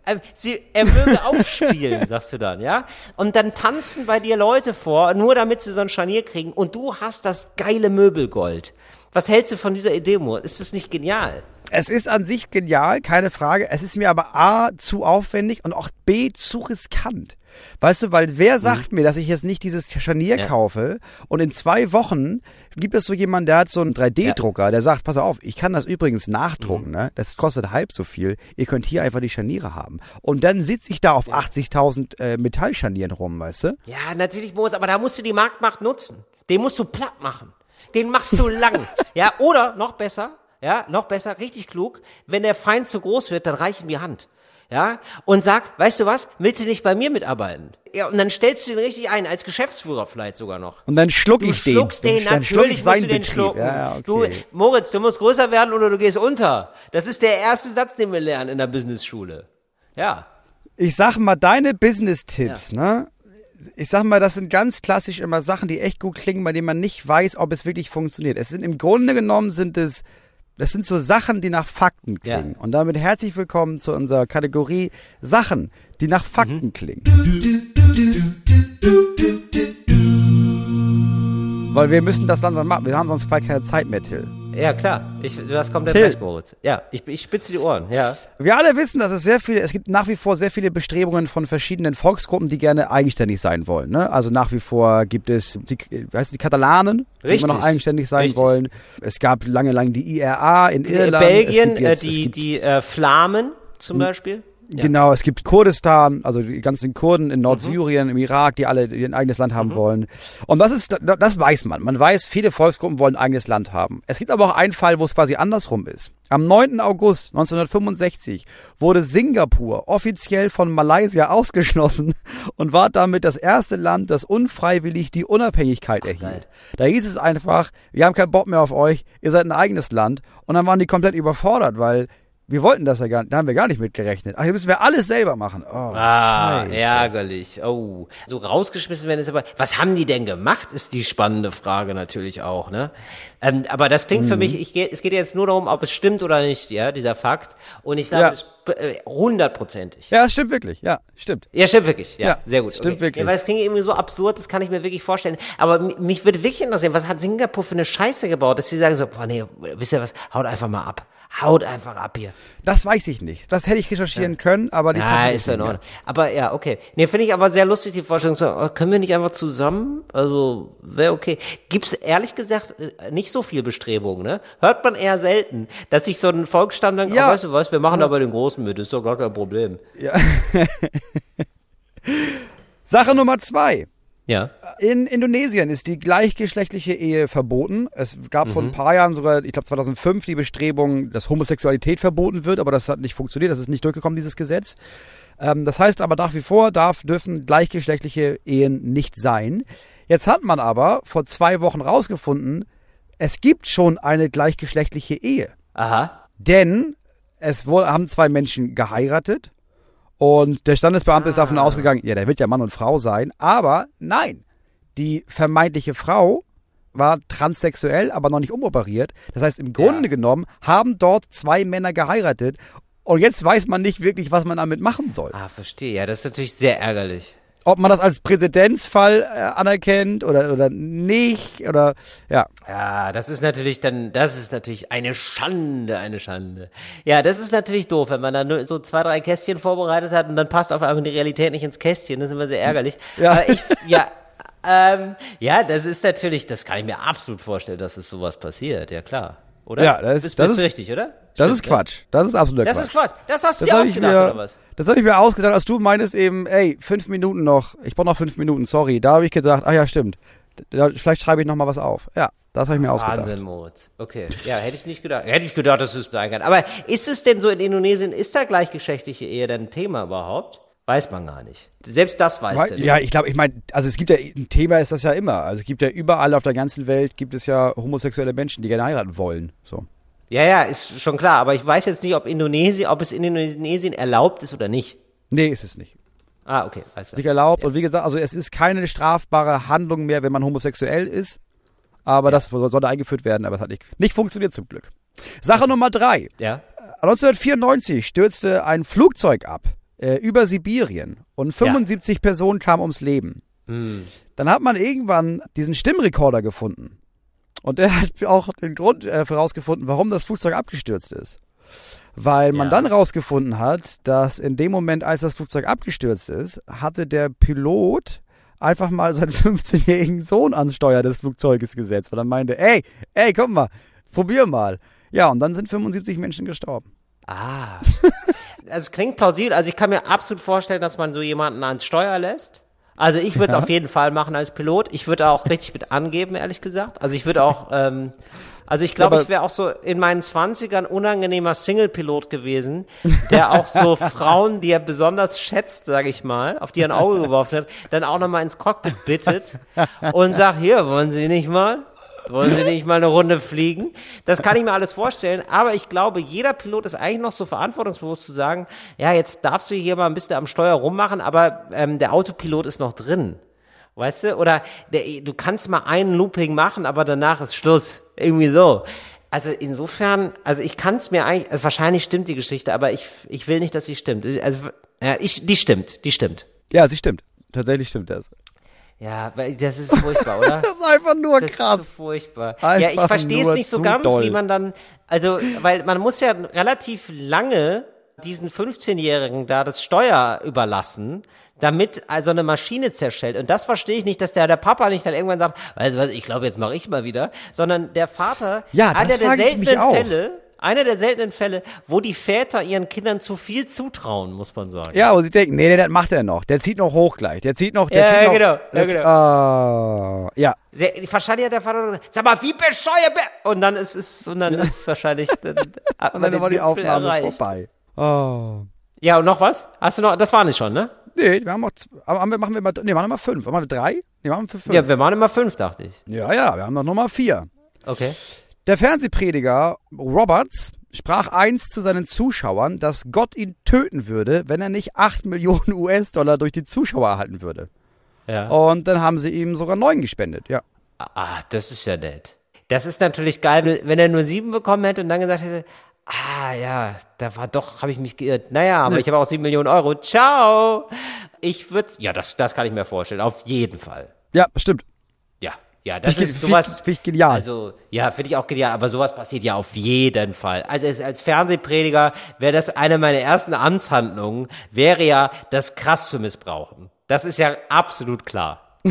Ähm, Sie, er möge aufspielen, sagst du dann, ja? Und dann tanzen bei dir Leute vor, nur damit sie so ein Scharnier kriegen und du hast das geile Möbelgold. Was hältst du von dieser Idee, Mo? Ist das nicht genial? Es ist an sich genial, keine Frage. Es ist mir aber A, zu aufwendig und auch B, zu riskant. Weißt du, weil wer sagt mir, dass ich jetzt nicht dieses Scharnier Ja. kaufe und in zwei Wochen gibt es so jemanden, der hat so einen 3D-Drucker, der sagt, pass auf, ich kann das übrigens nachdrucken, ne? Das kostet halb so viel. Ihr könnt hier einfach die Scharniere haben. Und dann sitze ich da auf 80.000 äh, Metallscharnieren rum, weißt du? Ja, natürlich, Moritz, aber da musst du die Marktmacht nutzen. Den musst du platt machen. Den machst du lang. ja, oder noch besser, ja, noch besser, richtig klug, wenn der Feind zu groß wird, dann reich ihm die Hand. Ja, und sag, weißt du was, willst du nicht bei mir mitarbeiten? Ja, und dann stellst du ihn richtig ein, als Geschäftsführer vielleicht sogar noch. Und dann schluck Du ich den. schluckst den, dann schluck natürlich ich musst du den Betrieb. schlucken. Ja, ja, Du, okay. Moritz, du musst größer werden oder du gehst unter. Das ist der erste Satz, den wir lernen in der Business-Schule. Ja. Ich sag mal, deine Business-Tipps, ne? Ich sag mal, das sind ganz klassisch immer Sachen, die echt gut klingen, bei denen man nicht weiß, ob es wirklich funktioniert. Es sind im Grunde genommen sind es, das sind so Sachen, die nach Fakten Ja. klingen. Und damit herzlich willkommen zu unserer Kategorie Sachen, die nach Mhm. Fakten klingen. Weil wir müssen das langsam machen. Wir haben sonst bald keine Zeit mehr, Till. Ja, klar. Ich, du hast komplett Till. recht, Moritz. Ja, ich, ich spitze die Ohren, ja. Wir alle wissen, dass es sehr viele, es gibt nach wie vor sehr viele Bestrebungen von verschiedenen Volksgruppen, die gerne eigenständig sein wollen. Ne? Also nach wie vor gibt es die, wie heißt die Katalanen, die Richtig. immer noch eigenständig sein Richtig. wollen. Es gab lange, lange die IRA in Irland. Belgien, es gibt jetzt, äh, die, die äh, Flamen zum Beispiel. Ja. Genau, es gibt Kurdistan, also die ganzen Kurden in Mhm. Nordsyrien, im Irak, die alle ihr eigenes Land haben wollen. Und das ist, das das weiß man. Man weiß, viele Volksgruppen wollen ein eigenes Land haben. Es gibt aber auch einen Fall, wo es quasi andersrum ist. Am 9. August 1965 wurde Singapur offiziell von Malaysia ausgeschlossen und war damit das erste Land, das unfreiwillig die Unabhängigkeit erhielt. Da hieß es einfach, wir haben keinen Bock mehr auf euch, ihr seid ein eigenes Land. Und dann waren die komplett überfordert, weil wir wollten das ja gar nicht, da haben wir gar nicht mit gerechnet. Ach, hier müssen wir alles selber machen. Oh, Ah, Scheiße. ärgerlich. Oh, so rausgeschmissen werden ist aber. Was haben die denn gemacht? Ist die spannende Frage natürlich auch, ne? Ähm, aber das klingt Mhm. für mich. Ich geh, es geht jetzt nur darum, ob es stimmt oder nicht, ja, dieser Fakt. Und ich glaube, es ist äh, hundertprozentig. Ja, stimmt wirklich. Ja, stimmt. Ja, stimmt wirklich. Ja, Ja, sehr gut. stimmt wirklich. Ja, weil es klingt irgendwie so absurd, das kann ich mir wirklich vorstellen. Aber mi- mich würde wirklich interessieren, was hat Singapur für eine Scheiße gebaut, dass sie sagen so, boah, nee, wisst ihr was, haut einfach mal ab. Haut einfach ab hier. Das weiß ich nicht. Das hätte ich recherchieren können, aber die Zeit ist ist ja in Ordnung. Aber ja, okay. Nee, finde ich aber sehr lustig, die Vorstellung. So, oh, können wir nicht einfach zusammen? Also, wäre okay. Gibt's ehrlich gesagt äh, nicht so viel Bestrebungen, ne? Hört man eher selten, dass sich so ein Volksstamm dann, Ja. oh, weißt du was, wir machen da bei den Großen mit, ist doch gar kein Problem. Sache Nummer zwei. Ja. In Indonesien ist die gleichgeschlechtliche Ehe verboten. Es gab vor ein paar Jahren sogar, ich glaube 2005, die Bestrebung, dass Homosexualität verboten wird, aber das hat nicht funktioniert, das ist nicht durchgekommen, dieses Gesetz. Ähm, das heißt aber nach wie vor darf, dürfen gleichgeschlechtliche Ehen nicht sein. Jetzt hat man aber vor zwei Wochen rausgefunden, es gibt schon eine gleichgeschlechtliche Ehe. Aha. Denn es wohl, haben zwei Menschen geheiratet und der Standesbeamte ist davon ausgegangen, ja, der wird ja Mann und Frau sein, aber nein, die vermeintliche Frau war transsexuell, aber noch nicht umoperiert. Das heißt, im Grunde genommen haben dort zwei Männer geheiratet und jetzt weiß man nicht wirklich, was man damit machen soll. Ah, verstehe. Ja, das ist natürlich sehr ärgerlich. Ob man das als Präzedenzfall äh, anerkennt oder, oder nicht oder ja. Ja, das ist natürlich dann, das ist natürlich eine Schande, eine Schande. Ja, das ist natürlich doof, wenn man dann nur so zwei, drei Kästchen vorbereitet hat und dann passt auf einmal die Realität nicht ins Kästchen. Das ist immer sehr ärgerlich. Ja. Aber ich, ja, ähm, ja, das ist natürlich, das kann ich mir absolut vorstellen, dass es sowas passiert. Ja, klar. Oder? Ja, das ist- das ist- richtig, oder? Das Stimmt, ist Quatsch. Das ist absoluter Ne? Das Quatsch. ist Quatsch. Das hast du Das dir habe ausgedacht, mir, oder was? das hab ich mir ausgedacht, als du meinst eben, ey, fünf Minuten noch, ich brauche noch fünf Minuten, sorry. Da habe ich gedacht, ach ja, stimmt. Da, vielleicht schreibe ich noch mal was auf. Ja, das habe ich mir ausgedacht. Wahnsinn, Moritz. Okay. Ja, hätte ich nicht gedacht. Hätte ich gedacht, dass es sein kann. Aber ist es denn so in Indonesien, ist da gleichgeschlechtliche Ehe denn ein Thema überhaupt? Weiß man gar nicht. Selbst das weiß Weil- der nicht. Ja, ich glaube, ich meine, also es gibt ja, ein Thema ist das ja immer. Also es gibt ja überall auf der ganzen Welt gibt es ja homosexuelle Menschen, die gerne heiraten wollen. So. Ja, ja, ist schon klar. Aber ich weiß jetzt nicht, ob Indonesien, ob es in Indonesien erlaubt ist oder nicht. Nee, ist es nicht. Ah, okay. Weißt du. Nicht erlaubt. Und wie gesagt, also es ist keine strafbare Handlung mehr, wenn man homosexuell ist. Aber das sollte eingeführt werden, aber es hat nicht, nicht funktioniert zum Glück. Sache Nummer drei. Ja. 1994 stürzte ein Flugzeug ab äh, über Sibirien und 75 Personen kamen ums Leben. Hm. Dann hat man irgendwann diesen Stimmrekorder gefunden. Und der hat auch den Grund äh, herausgefunden, warum das Flugzeug abgestürzt ist. Weil man Ja. dann rausgefunden hat, dass in dem Moment, als das Flugzeug abgestürzt ist, hatte der Pilot einfach mal seinen 15-jährigen Sohn ans Steuer des Flugzeuges gesetzt. Und dann meinte, ey, ey, komm mal, probier mal. Ja, und dann sind 75 Menschen gestorben. Ah. Also es klingt plausibel. Also ich kann mir absolut vorstellen, dass man so jemanden ans Steuer lässt. Also ich würde es auf jeden Fall machen als Pilot. Ich würde auch richtig mit angeben, ehrlich gesagt. Also ich würde auch, ähm, also ich glaube, ich wäre auch so in meinen Zwanzigern unangenehmer Single-Pilot gewesen, der auch so Frauen, die er besonders schätzt, sage ich mal, auf die er ein Auge geworfen hat, dann auch nochmal ins Cockpit bittet und sagt, hier, wollen Sie nicht mal? Wollen Sie nicht mal eine Runde fliegen? Das kann ich mir alles vorstellen, aber ich glaube, jeder Pilot ist eigentlich noch so verantwortungsbewusst zu sagen, ja, jetzt darfst du hier mal ein bisschen am Steuer rummachen, aber ähm, der Autopilot ist noch drin. Weißt du? Oder der, du kannst mal einen Looping machen, aber danach ist Schluss. Irgendwie so. Also insofern, also ich kann es mir eigentlich, also wahrscheinlich stimmt die Geschichte, aber ich, ich will nicht, dass sie stimmt. Also ja, ich, die stimmt, die stimmt. Ja, sie stimmt. Tatsächlich stimmt das. Ja, weil das ist furchtbar, oder? Das ist einfach nur Das ist krass. so furchtbar. Einfach Ja, ich verstehe es nicht so ganz, doll. wie man dann, also, weil man muss ja relativ lange diesen 15-Jährigen da das Steuer überlassen, damit also eine Maschine zerschellt. Und das verstehe ich nicht, dass der, der Papa nicht dann irgendwann sagt, weißt du was, ich glaube, jetzt mache ich mal wieder, sondern der Vater, Ja, das einer der seltenen auch. Fälle, einer der seltenen Fälle, wo die Väter ihren Kindern zu viel zutrauen, muss man sagen. Ja, und sie denken, nee, nee, das macht er noch. Der zieht noch hoch gleich. Der zieht noch, der Ja, zieht noch. genau, ja, genau. Ah, ja. Wahrscheinlich hat der Vater gesagt, sag mal, wie bescheuert, be und dann ist es, und dann ist wahrscheinlich, dann hat Und man dann war die Gipfel Aufnahme erreicht. vorbei. Oh. Ja, und noch was? Hast du noch, das war nicht schon, ne? Nee, wir haben noch, haben wir, machen wir mal, nee, machen wir mal fünf. Machen wir drei? Nee, machen wir fünf. Ja, wir waren immer fünf, dachte ich. ja, ja, wir haben noch Nummer vier. Okay. Der Fernsehprediger Roberts sprach einst zu seinen Zuschauern, dass Gott ihn töten würde, wenn er nicht 8 Millionen US-Dollar durch die Zuschauer erhalten würde. Ja. Und dann haben sie ihm sogar neun gespendet, ja. Ah, das ist ja nett. Das ist natürlich geil, wenn er nur sieben bekommen hätte und dann gesagt hätte, ah ja, da war doch, habe ich mich geirrt. Naja, aber ich habe auch sieben Millionen Euro. Ciao. Ich würde, ja, das, das kann ich mir vorstellen. Auf jeden Fall. Ja, stimmt. Ja, das Find ich- ist sowas. find ich genial. Also, ja, finde ich auch genial, aber sowas passiert ja auf jeden Fall. Also als, als Fernsehprediger wäre das eine meiner ersten Amtshandlungen, wäre ja, das krass zu missbrauchen. Das ist ja absolut klar.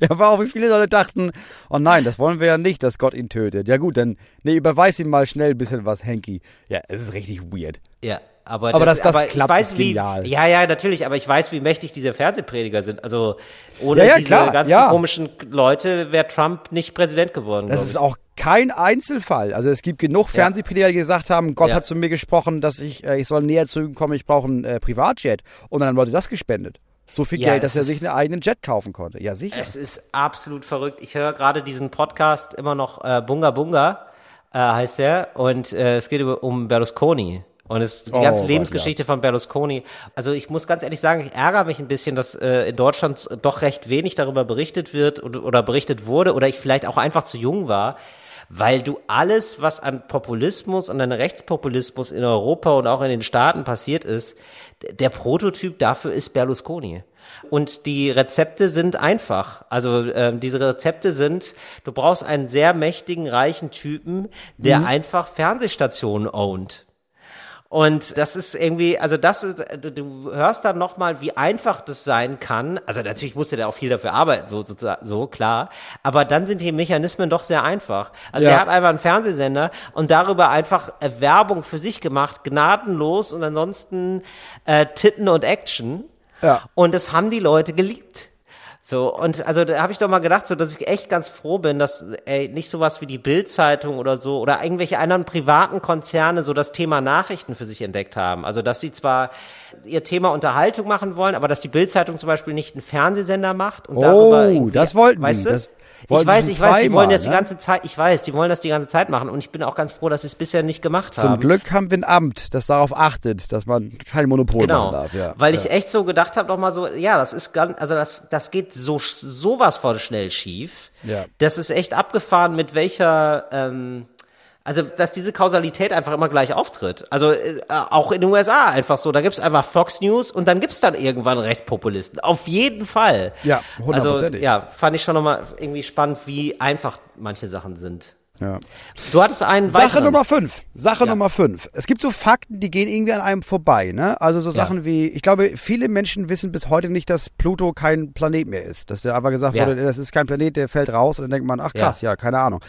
Ja, aber auch wie viele Leute dachten, oh nein, das wollen wir ja nicht, dass Gott ihn tötet. Ja gut, dann, nee, überweis ihm mal schnell ein bisschen was, Henky. Ja, es ist richtig weird. Ja, aber, Aber dass das aber klappt, ich weiß, ist wie, genial. Ja, ja, natürlich, aber ich weiß, wie mächtig diese Fernsehprediger sind. Also ohne Ja, ja, diese klar, ganzen ja. komischen Leute wäre Trump nicht Präsident geworden. Das ist auch kein Einzelfall. Also es gibt genug Fernsehprediger, die gesagt haben, Gott hat zu mir gesprochen, dass ich, äh, ich soll näher zu ihm kommen, ich brauche einen äh, Privatjet. Und dann haben Leute das gespendet. So viel Ja, Geld, dass er sich einen eigenen Jet kaufen konnte. Ja, sicher. Es ist absolut verrückt. Ich höre gerade diesen Podcast immer noch äh, Bunga Bunga äh, heißt der und äh, es geht um Berlusconi. Und es die Oh ganze Gott, Lebensgeschichte von Berlusconi. Also ich muss ganz ehrlich sagen, ich ärgere mich ein bisschen, dass äh, in Deutschland doch recht wenig darüber berichtet wird oder, oder berichtet wurde oder ich vielleicht auch einfach zu jung war, weil du alles, was an Populismus und an Rechtspopulismus in Europa und auch in den Staaten passiert ist, der Prototyp dafür ist Berlusconi. Und die Rezepte sind einfach. Also ähm, diese Rezepte sind, du brauchst einen sehr mächtigen, reichen Typen, der einfach Fernsehstationen ownt. Und das ist irgendwie, also das ist, du, du hörst dann nochmal, wie einfach das sein kann. Also natürlich musste der auch viel dafür arbeiten, so, so, so klar. Aber dann sind die Mechanismen doch sehr einfach. Also Ja. er hat einfach einen Fernsehsender und darüber einfach äh, Werbung für sich gemacht, gnadenlos und ansonsten äh, Titten und Action. Ja. Und das haben die Leute geliebt. So, und also da habe ich doch mal gedacht, so dass ich echt ganz froh bin, dass ey, nicht sowas wie die Bild-Zeitung oder so oder irgendwelche anderen privaten Konzerne so das Thema Nachrichten für sich entdeckt haben. Also dass sie zwar ihr Thema Unterhaltung machen wollen, aber dass die Bild-Zeitung zum Beispiel nicht einen Fernsehsender macht und Oh, darüber irgendwie, das wollten die. weißt du? Das ich wollten sie weiß, ich weiß, die wollen das die ne? ganze Zeit, ich weiß, die wollen das die ganze Zeit machen und ich bin auch ganz froh, dass sie es bisher nicht gemacht Zum haben. Glück haben wir ein Amt, das darauf achtet, dass man kein Monopol Genau, machen darf. Ja. weil ich echt so gedacht habe, noch mal so, ja, das ist ganz, also das, das geht so sowas von schnell schief. Ja. Das ist echt abgefahren, mit welcher, ähm, Also, dass diese Kausalität einfach immer gleich auftritt. Also äh, auch in den USA einfach so. Da gibt's einfach Fox News und dann gibt's dann irgendwann Rechtspopulisten. Auf jeden Fall. Ja, Also hundertprozentig. ja, fand ich schon nochmal irgendwie spannend, wie einfach manche Sachen sind. Ja. Du hattest einen Sache weiteren. Nummer fünf. Sache Ja. Nummer fünf. Es gibt so Fakten, die gehen irgendwie an einem vorbei, ne? Also so Sachen wie, ich glaube, viele Menschen wissen bis heute nicht, dass Pluto kein Planet mehr ist. Dass der einfach gesagt Ja. wurde, das ist kein Planet, der fällt raus und dann denkt man, ach krass, ja, keine Ahnung.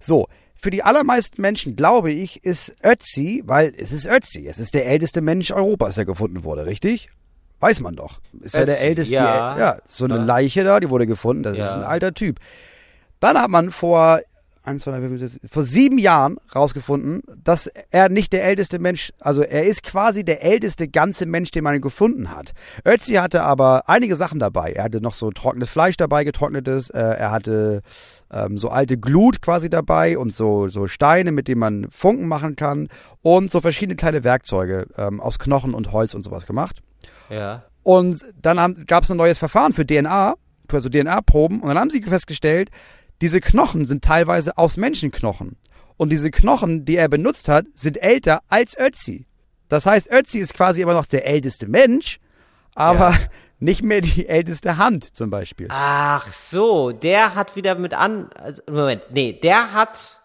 So. Für die allermeisten Menschen, glaube ich, ist Ötzi, weil es ist Ötzi, es ist der älteste Mensch Europas, der gefunden wurde, richtig? Weiß man doch. Ist ja der Ötzi, älteste, ja. ja, so eine Ja. Leiche da, die wurde gefunden, das ist Ja. ein alter Typ. Dann hat man vor, eins, zwei, drei, vier, vor sieben Jahren rausgefunden, dass er nicht der älteste Mensch, also er ist quasi der älteste ganze Mensch, den man gefunden hat. Ötzi hatte aber einige Sachen dabei. Er hatte noch so trockenes Fleisch dabei, getrocknetes. Äh, er hatte ähm, so alte Glut quasi dabei und so, so Steine, mit denen man Funken machen kann und so verschiedene kleine Werkzeuge ähm, aus Knochen und Holz und sowas gemacht. Ja. Und dann gab es ein neues Verfahren für DNA, für so DNA-Proben. Und dann haben sie festgestellt, diese Knochen sind teilweise aus Menschenknochen. Und diese Knochen, die er benutzt hat, sind älter als Ötzi. Das heißt, Ötzi ist quasi immer noch der älteste Mensch, aber Ja. Nicht mehr die älteste Hand zum Beispiel. Ach so, der hat wieder mit an. Also, Moment, nee, der hat.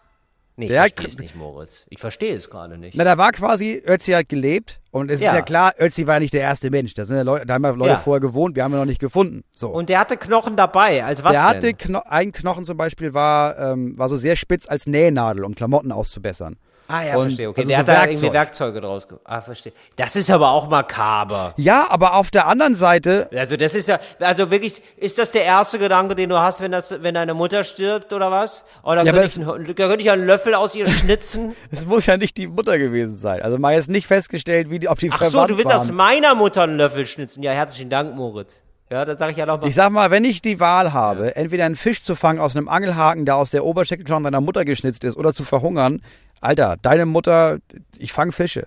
Nee, ich Der verstehe k- es nicht, Moritz. Ich verstehe es gerade nicht. Na, da war quasi, Ötzi hat gelebt und es Ja. ist ja klar, Ötzi war nicht der erste Mensch. Da, sind ja Leute, da haben ja Leute Ja. vorher gewohnt, wir haben ihn noch nicht gefunden. So. Und der hatte Knochen dabei. Als was der hatte denn? Kno ein Knochen zum Beispiel war, ähm, war so sehr spitz als Nähnadel, um Klamotten auszubessern. Ah ja, Und verstehe. Okay, also der so hat da Werkzeug. irgendwie Werkzeuge draus. ge- Ah, verstehe. Das ist aber auch makaber. Ja, aber auf der anderen Seite, Also das ist ja, also wirklich, ist das der erste Gedanke, den du hast, wenn das, wenn deine Mutter stirbt oder was? Oder Ja, könnte ich, einen- da könnte ich einen Löffel aus ihr schnitzen? es muss ja nicht die Mutter gewesen sein. Also mal jetzt nicht festgestellt, wie die, ob die Ach so, du willst waren. aus meiner Mutter einen Löffel schnitzen. Ja, herzlichen Dank, Moritz. Ja, das sage ich ja nochmal. Ich sag mal, wenn ich die Wahl habe, entweder einen Fisch zu fangen aus einem Angelhaken, der aus der Oberschenkelknochen deiner Mutter geschnitzt ist, oder zu verhungern, Alter, deine Mutter, ich fange Fische.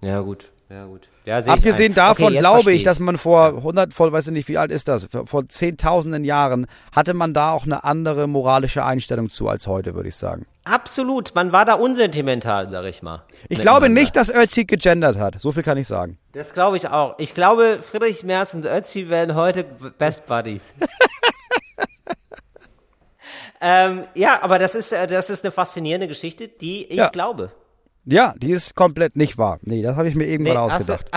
Ja, gut. Ja, gut. Ja, Abgesehen davon Okay, glaube ich, dass man vor 100, vor, weiß ich nicht, wie alt ist das, vor, zehntausenden Jahren hatte man da auch eine andere moralische Einstellung zu als heute, würde ich sagen. Absolut, man war da unsentimental, sag ich mal. Ich glaube nicht, dass Ötzi gegendert hat. So viel kann ich sagen. Das glaube ich auch. Ich glaube, Friedrich Merz und Ötzi werden heute Best Buddies. ähm, ja, aber das ist, äh, das ist eine faszinierende Geschichte, die ich Ja. glaube. Ja, die ist komplett nicht wahr. Nee, das habe ich mir irgendwann Nee, ausgedacht.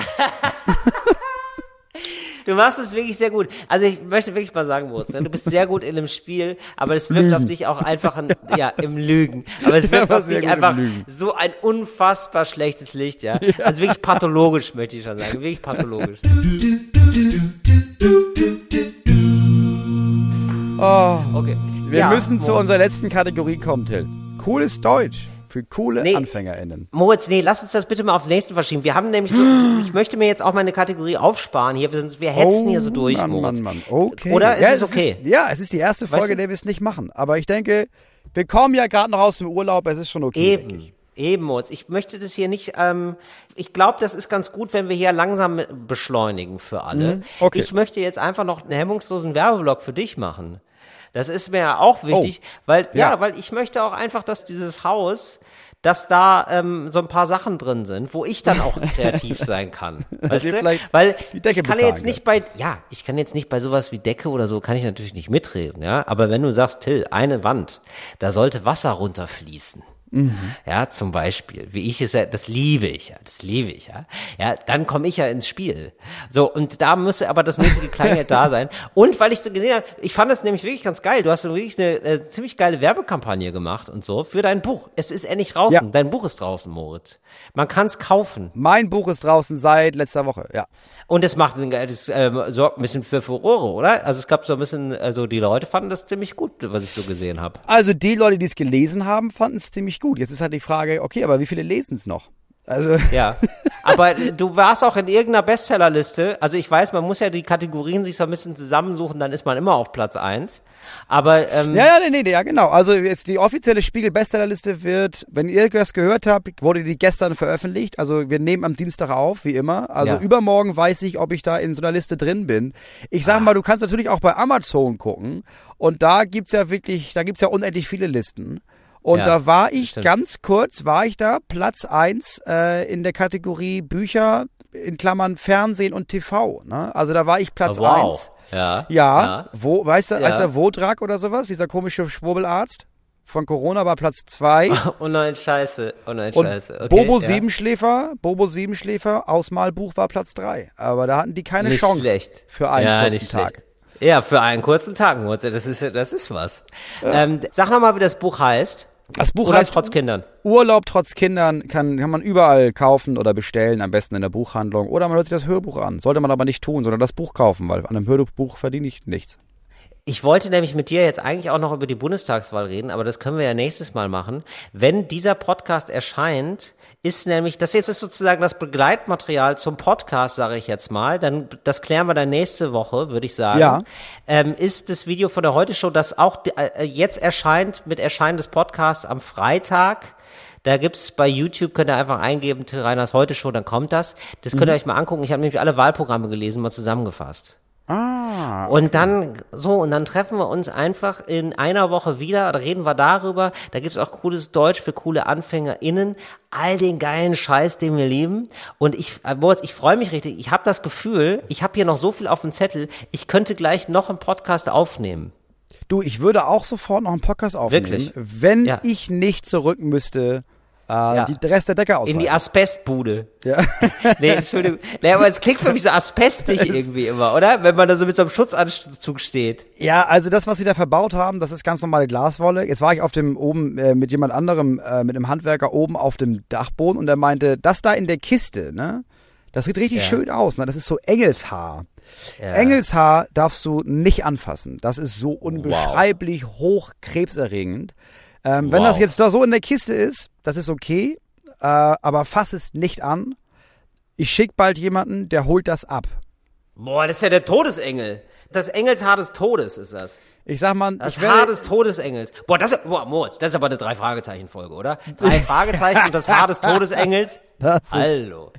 Du machst es wirklich sehr gut. Also ich möchte wirklich mal sagen, Moritz, ne, du bist sehr gut in dem Spiel, aber es wirft auf dich auch einfach ein, ja, im Lügen. Aber es wirft war auf dich einfach Lügen. so ein unfassbar schlechtes Licht, ja. Also wirklich pathologisch, möchte ich schon sagen. Wirklich pathologisch. Oh, Okay. Wir Ja, müssen zu Moritz. unserer letzten Kategorie kommen, Till. Cooles Deutsch für coole Nee. AnfängerInnen. Moritz, nee, lass uns das bitte mal auf den nächsten verschieben. Wir haben nämlich so, ich möchte mir jetzt auch meine Kategorie aufsparen hier, wir, wir hetzen hier so durch, Oh, Mann, Moritz. Mann, Mann. Okay. Oder ist ja, es okay? Ist, ja, es ist die erste Folge, Weißt du- der wir es nicht machen. Aber ich denke, wir kommen ja gerade noch aus dem Urlaub, es ist schon okay. Eben. Eben, Moritz. Ich möchte das hier nicht, ähm, ich glaube, das ist ganz gut, wenn wir hier langsam beschleunigen für alle. Mhm, okay. Ich möchte jetzt einfach noch einen hemmungslosen Werbeblock für dich machen. Das ist mir ja auch wichtig, weil, ja. ja. weil ich möchte auch einfach, dass dieses Haus, dass da ähm, so ein paar Sachen drin sind, wo ich dann auch kreativ sein kann. Weißt du? Weil ich kann bezahlen jetzt nicht bei, ja, ich kann jetzt nicht bei sowas wie Decke oder so, kann ich natürlich nicht mitreden, ja. Aber wenn du sagst, Till, eine Wand, da sollte Wasser runterfließen. Ja, zum Beispiel, wie ich es ja, das liebe ich ja, das liebe ich ja. Ja, dann komme ich ja ins Spiel. So, und da müsste aber das nötige Kleingeld da sein. Und weil ich so gesehen habe, ich fand das nämlich wirklich ganz geil. Du hast so wirklich eine, äh, ziemlich geile Werbekampagne gemacht und so für dein Buch. Es ist endlich draußen. Ja. Dein Buch ist draußen, Moritz. Man kann es kaufen. Mein Buch ist draußen seit letzter Woche, ja. Und es macht, ein- das ähm, sorgt ein bisschen für Furore, oder? Also es gab so ein bisschen, also die Leute fanden das ziemlich gut, was ich so gesehen habe. Also die Leute, die es gelesen haben, fanden es ziemlich gut. Jetzt ist halt die Frage, okay, aber wie viele lesen es noch? Also, Ja. Aber du warst auch in irgendeiner Bestsellerliste. Also ich weiß, man muss ja die Kategorien sich so ein bisschen zusammensuchen, dann ist man immer auf Platz eins. Aber ähm, ja, ja, nee, nee, ja, genau. Also jetzt die offizielle Spiegel-Bestsellerliste wird, wenn ihr das gehört habt, wurde die gestern veröffentlicht. Also wir nehmen am Dienstag auf, wie immer. Also Ja. übermorgen weiß ich, ob ich da in so einer Liste drin bin. Ich Ah. sag mal, du kannst natürlich auch bei Amazon gucken. Und da gibt's ja wirklich, da gibt's ja unendlich viele Listen. Und Ja, da war ich stimmt. ganz kurz, war ich da Platz eins äh, in der Kategorie Bücher in Klammern Fernsehen und TV. Ne? Also da war ich Platz Oh, wow. eins. Ja. Ja, wo, weißt du, Ja. heißt der Wodrak oder sowas, dieser komische Schwurbelarzt von Corona war Platz zwei. Oh nein, scheiße. Oh nein, Und scheiße. Okay, Bobo ja. Siebenschläfer, Bobo Siebenschläfer, Ausmalbuch war Platz drei. Aber da hatten die keine Nicht Chance schlecht. für einen ja, kurzen nicht Tag. Schlecht. Ja, für einen kurzen Tag. Das ist, das ist was. Ähm, sag nochmal, wie das Buch heißt. Das Buch Oder heißt trotz Kindern. Urlaub trotz Kindern kann, kann man überall kaufen oder bestellen, am besten in der Buchhandlung. Oder man hört sich das Hörbuch an. Sollte man aber nicht tun, sondern das Buch kaufen, weil an einem Hörbuch verdiene ich nichts. Ich wollte nämlich mit dir jetzt eigentlich auch noch über die Bundestagswahl reden, aber das können wir ja nächstes Mal machen. Wenn dieser Podcast erscheint, ist nämlich, das jetzt ist sozusagen das Begleitmaterial zum Podcast, sage ich jetzt mal, dann, das klären wir dann nächste Woche, würde ich sagen. Ja. Ähm, ist das Video von der Heute-Show, das auch äh, jetzt erscheint, mit Erscheinen des Podcasts am Freitag. Da gibt's bei YouTube, könnt ihr einfach eingeben, Till Reiners Heute-Show, dann kommt das. Das könnt ihr euch mal angucken. Ich habe nämlich alle Wahlprogramme gelesen, mal zusammengefasst. Ah. Und dann, so, und dann treffen wir uns einfach in einer Woche wieder, da reden wir darüber, da gibt's auch cooles Deutsch für coole AnfängerInnen, all den geilen Scheiß, den wir lieben. Und ich, äh, Moritz, ich freue mich richtig, ich habe das Gefühl, ich habe hier noch so viel auf dem Zettel, ich könnte gleich noch einen Podcast aufnehmen. Du, ich würde auch sofort noch einen Podcast aufnehmen, Wirklich? wenn Ja. ich nicht zurück müsste, äh, die Rest der Decke In ausreißen. die Asbestbude. ja. Nee, Entschuldigung. Nee, aber es klingt für mich so asbestig irgendwie immer, oder? Wenn man da so mit so einem Schutzanzug steht. ja, also das, was sie da verbaut haben, das ist ganz normale Glaswolle. Jetzt war ich auf dem oben äh, mit jemand anderem, äh, mit einem Handwerker oben auf dem Dachboden und er meinte, das da in der Kiste, ne? Das sieht richtig Ja. schön aus, ne? Das ist so Engelshaar. Ja. Engelshaar darfst du nicht anfassen. Das ist so unbeschreiblich hoch krebserregend. Ähm, Wenn Wow. das jetzt da so in der Kiste ist, das ist okay, äh, aber fass es nicht an. Ich schick bald jemanden, der holt das ab. Boah, das ist ja der Todesengel. Das Engelshaar des Todes ist das. Ich sag mal, Das Haar des Todesengels. Boah, das, boah, Moritz, das ist aber eine Drei-Fragezeichen-Folge, oder? Drei Fragezeichen und das Haar des Todesengels. Das Hallo.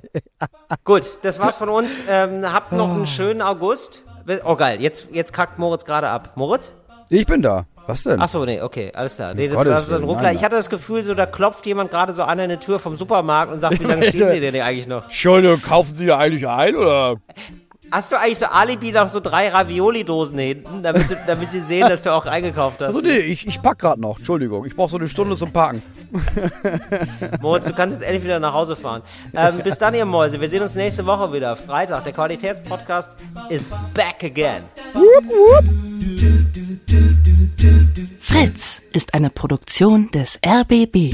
Gut, das war's von uns. Ähm, habt noch einen schönen August. Oh geil, jetzt, jetzt kackt Moritz gerade ab. Moritz? ich bin da. Was denn? Ach so, nee, okay, alles klar. Nee, das Gottes war so ein Ruckler. nein, Ich hatte das Gefühl, so da klopft jemand gerade so an eine Tür vom Supermarkt und sagt, wie lange stehen Sie denn eigentlich noch? Entschuldigung, kaufen Sie ja eigentlich ein, oder? Hast du eigentlich so Alibi noch so drei Ravioli-Dosen hinten, damit, sie- damit sie sehen, dass du auch eingekauft hast? Also nee, ich, ich pack grad noch. Entschuldigung, ich brauche so eine Stunde zum Packen. Moritz, du kannst jetzt endlich wieder nach Hause fahren. Ähm, bis dann, ihr Mäuse. Wir sehen uns nächste Woche wieder. Freitag. Der Qualitätspodcast is back again. Fritz ist eine Produktion des RBB.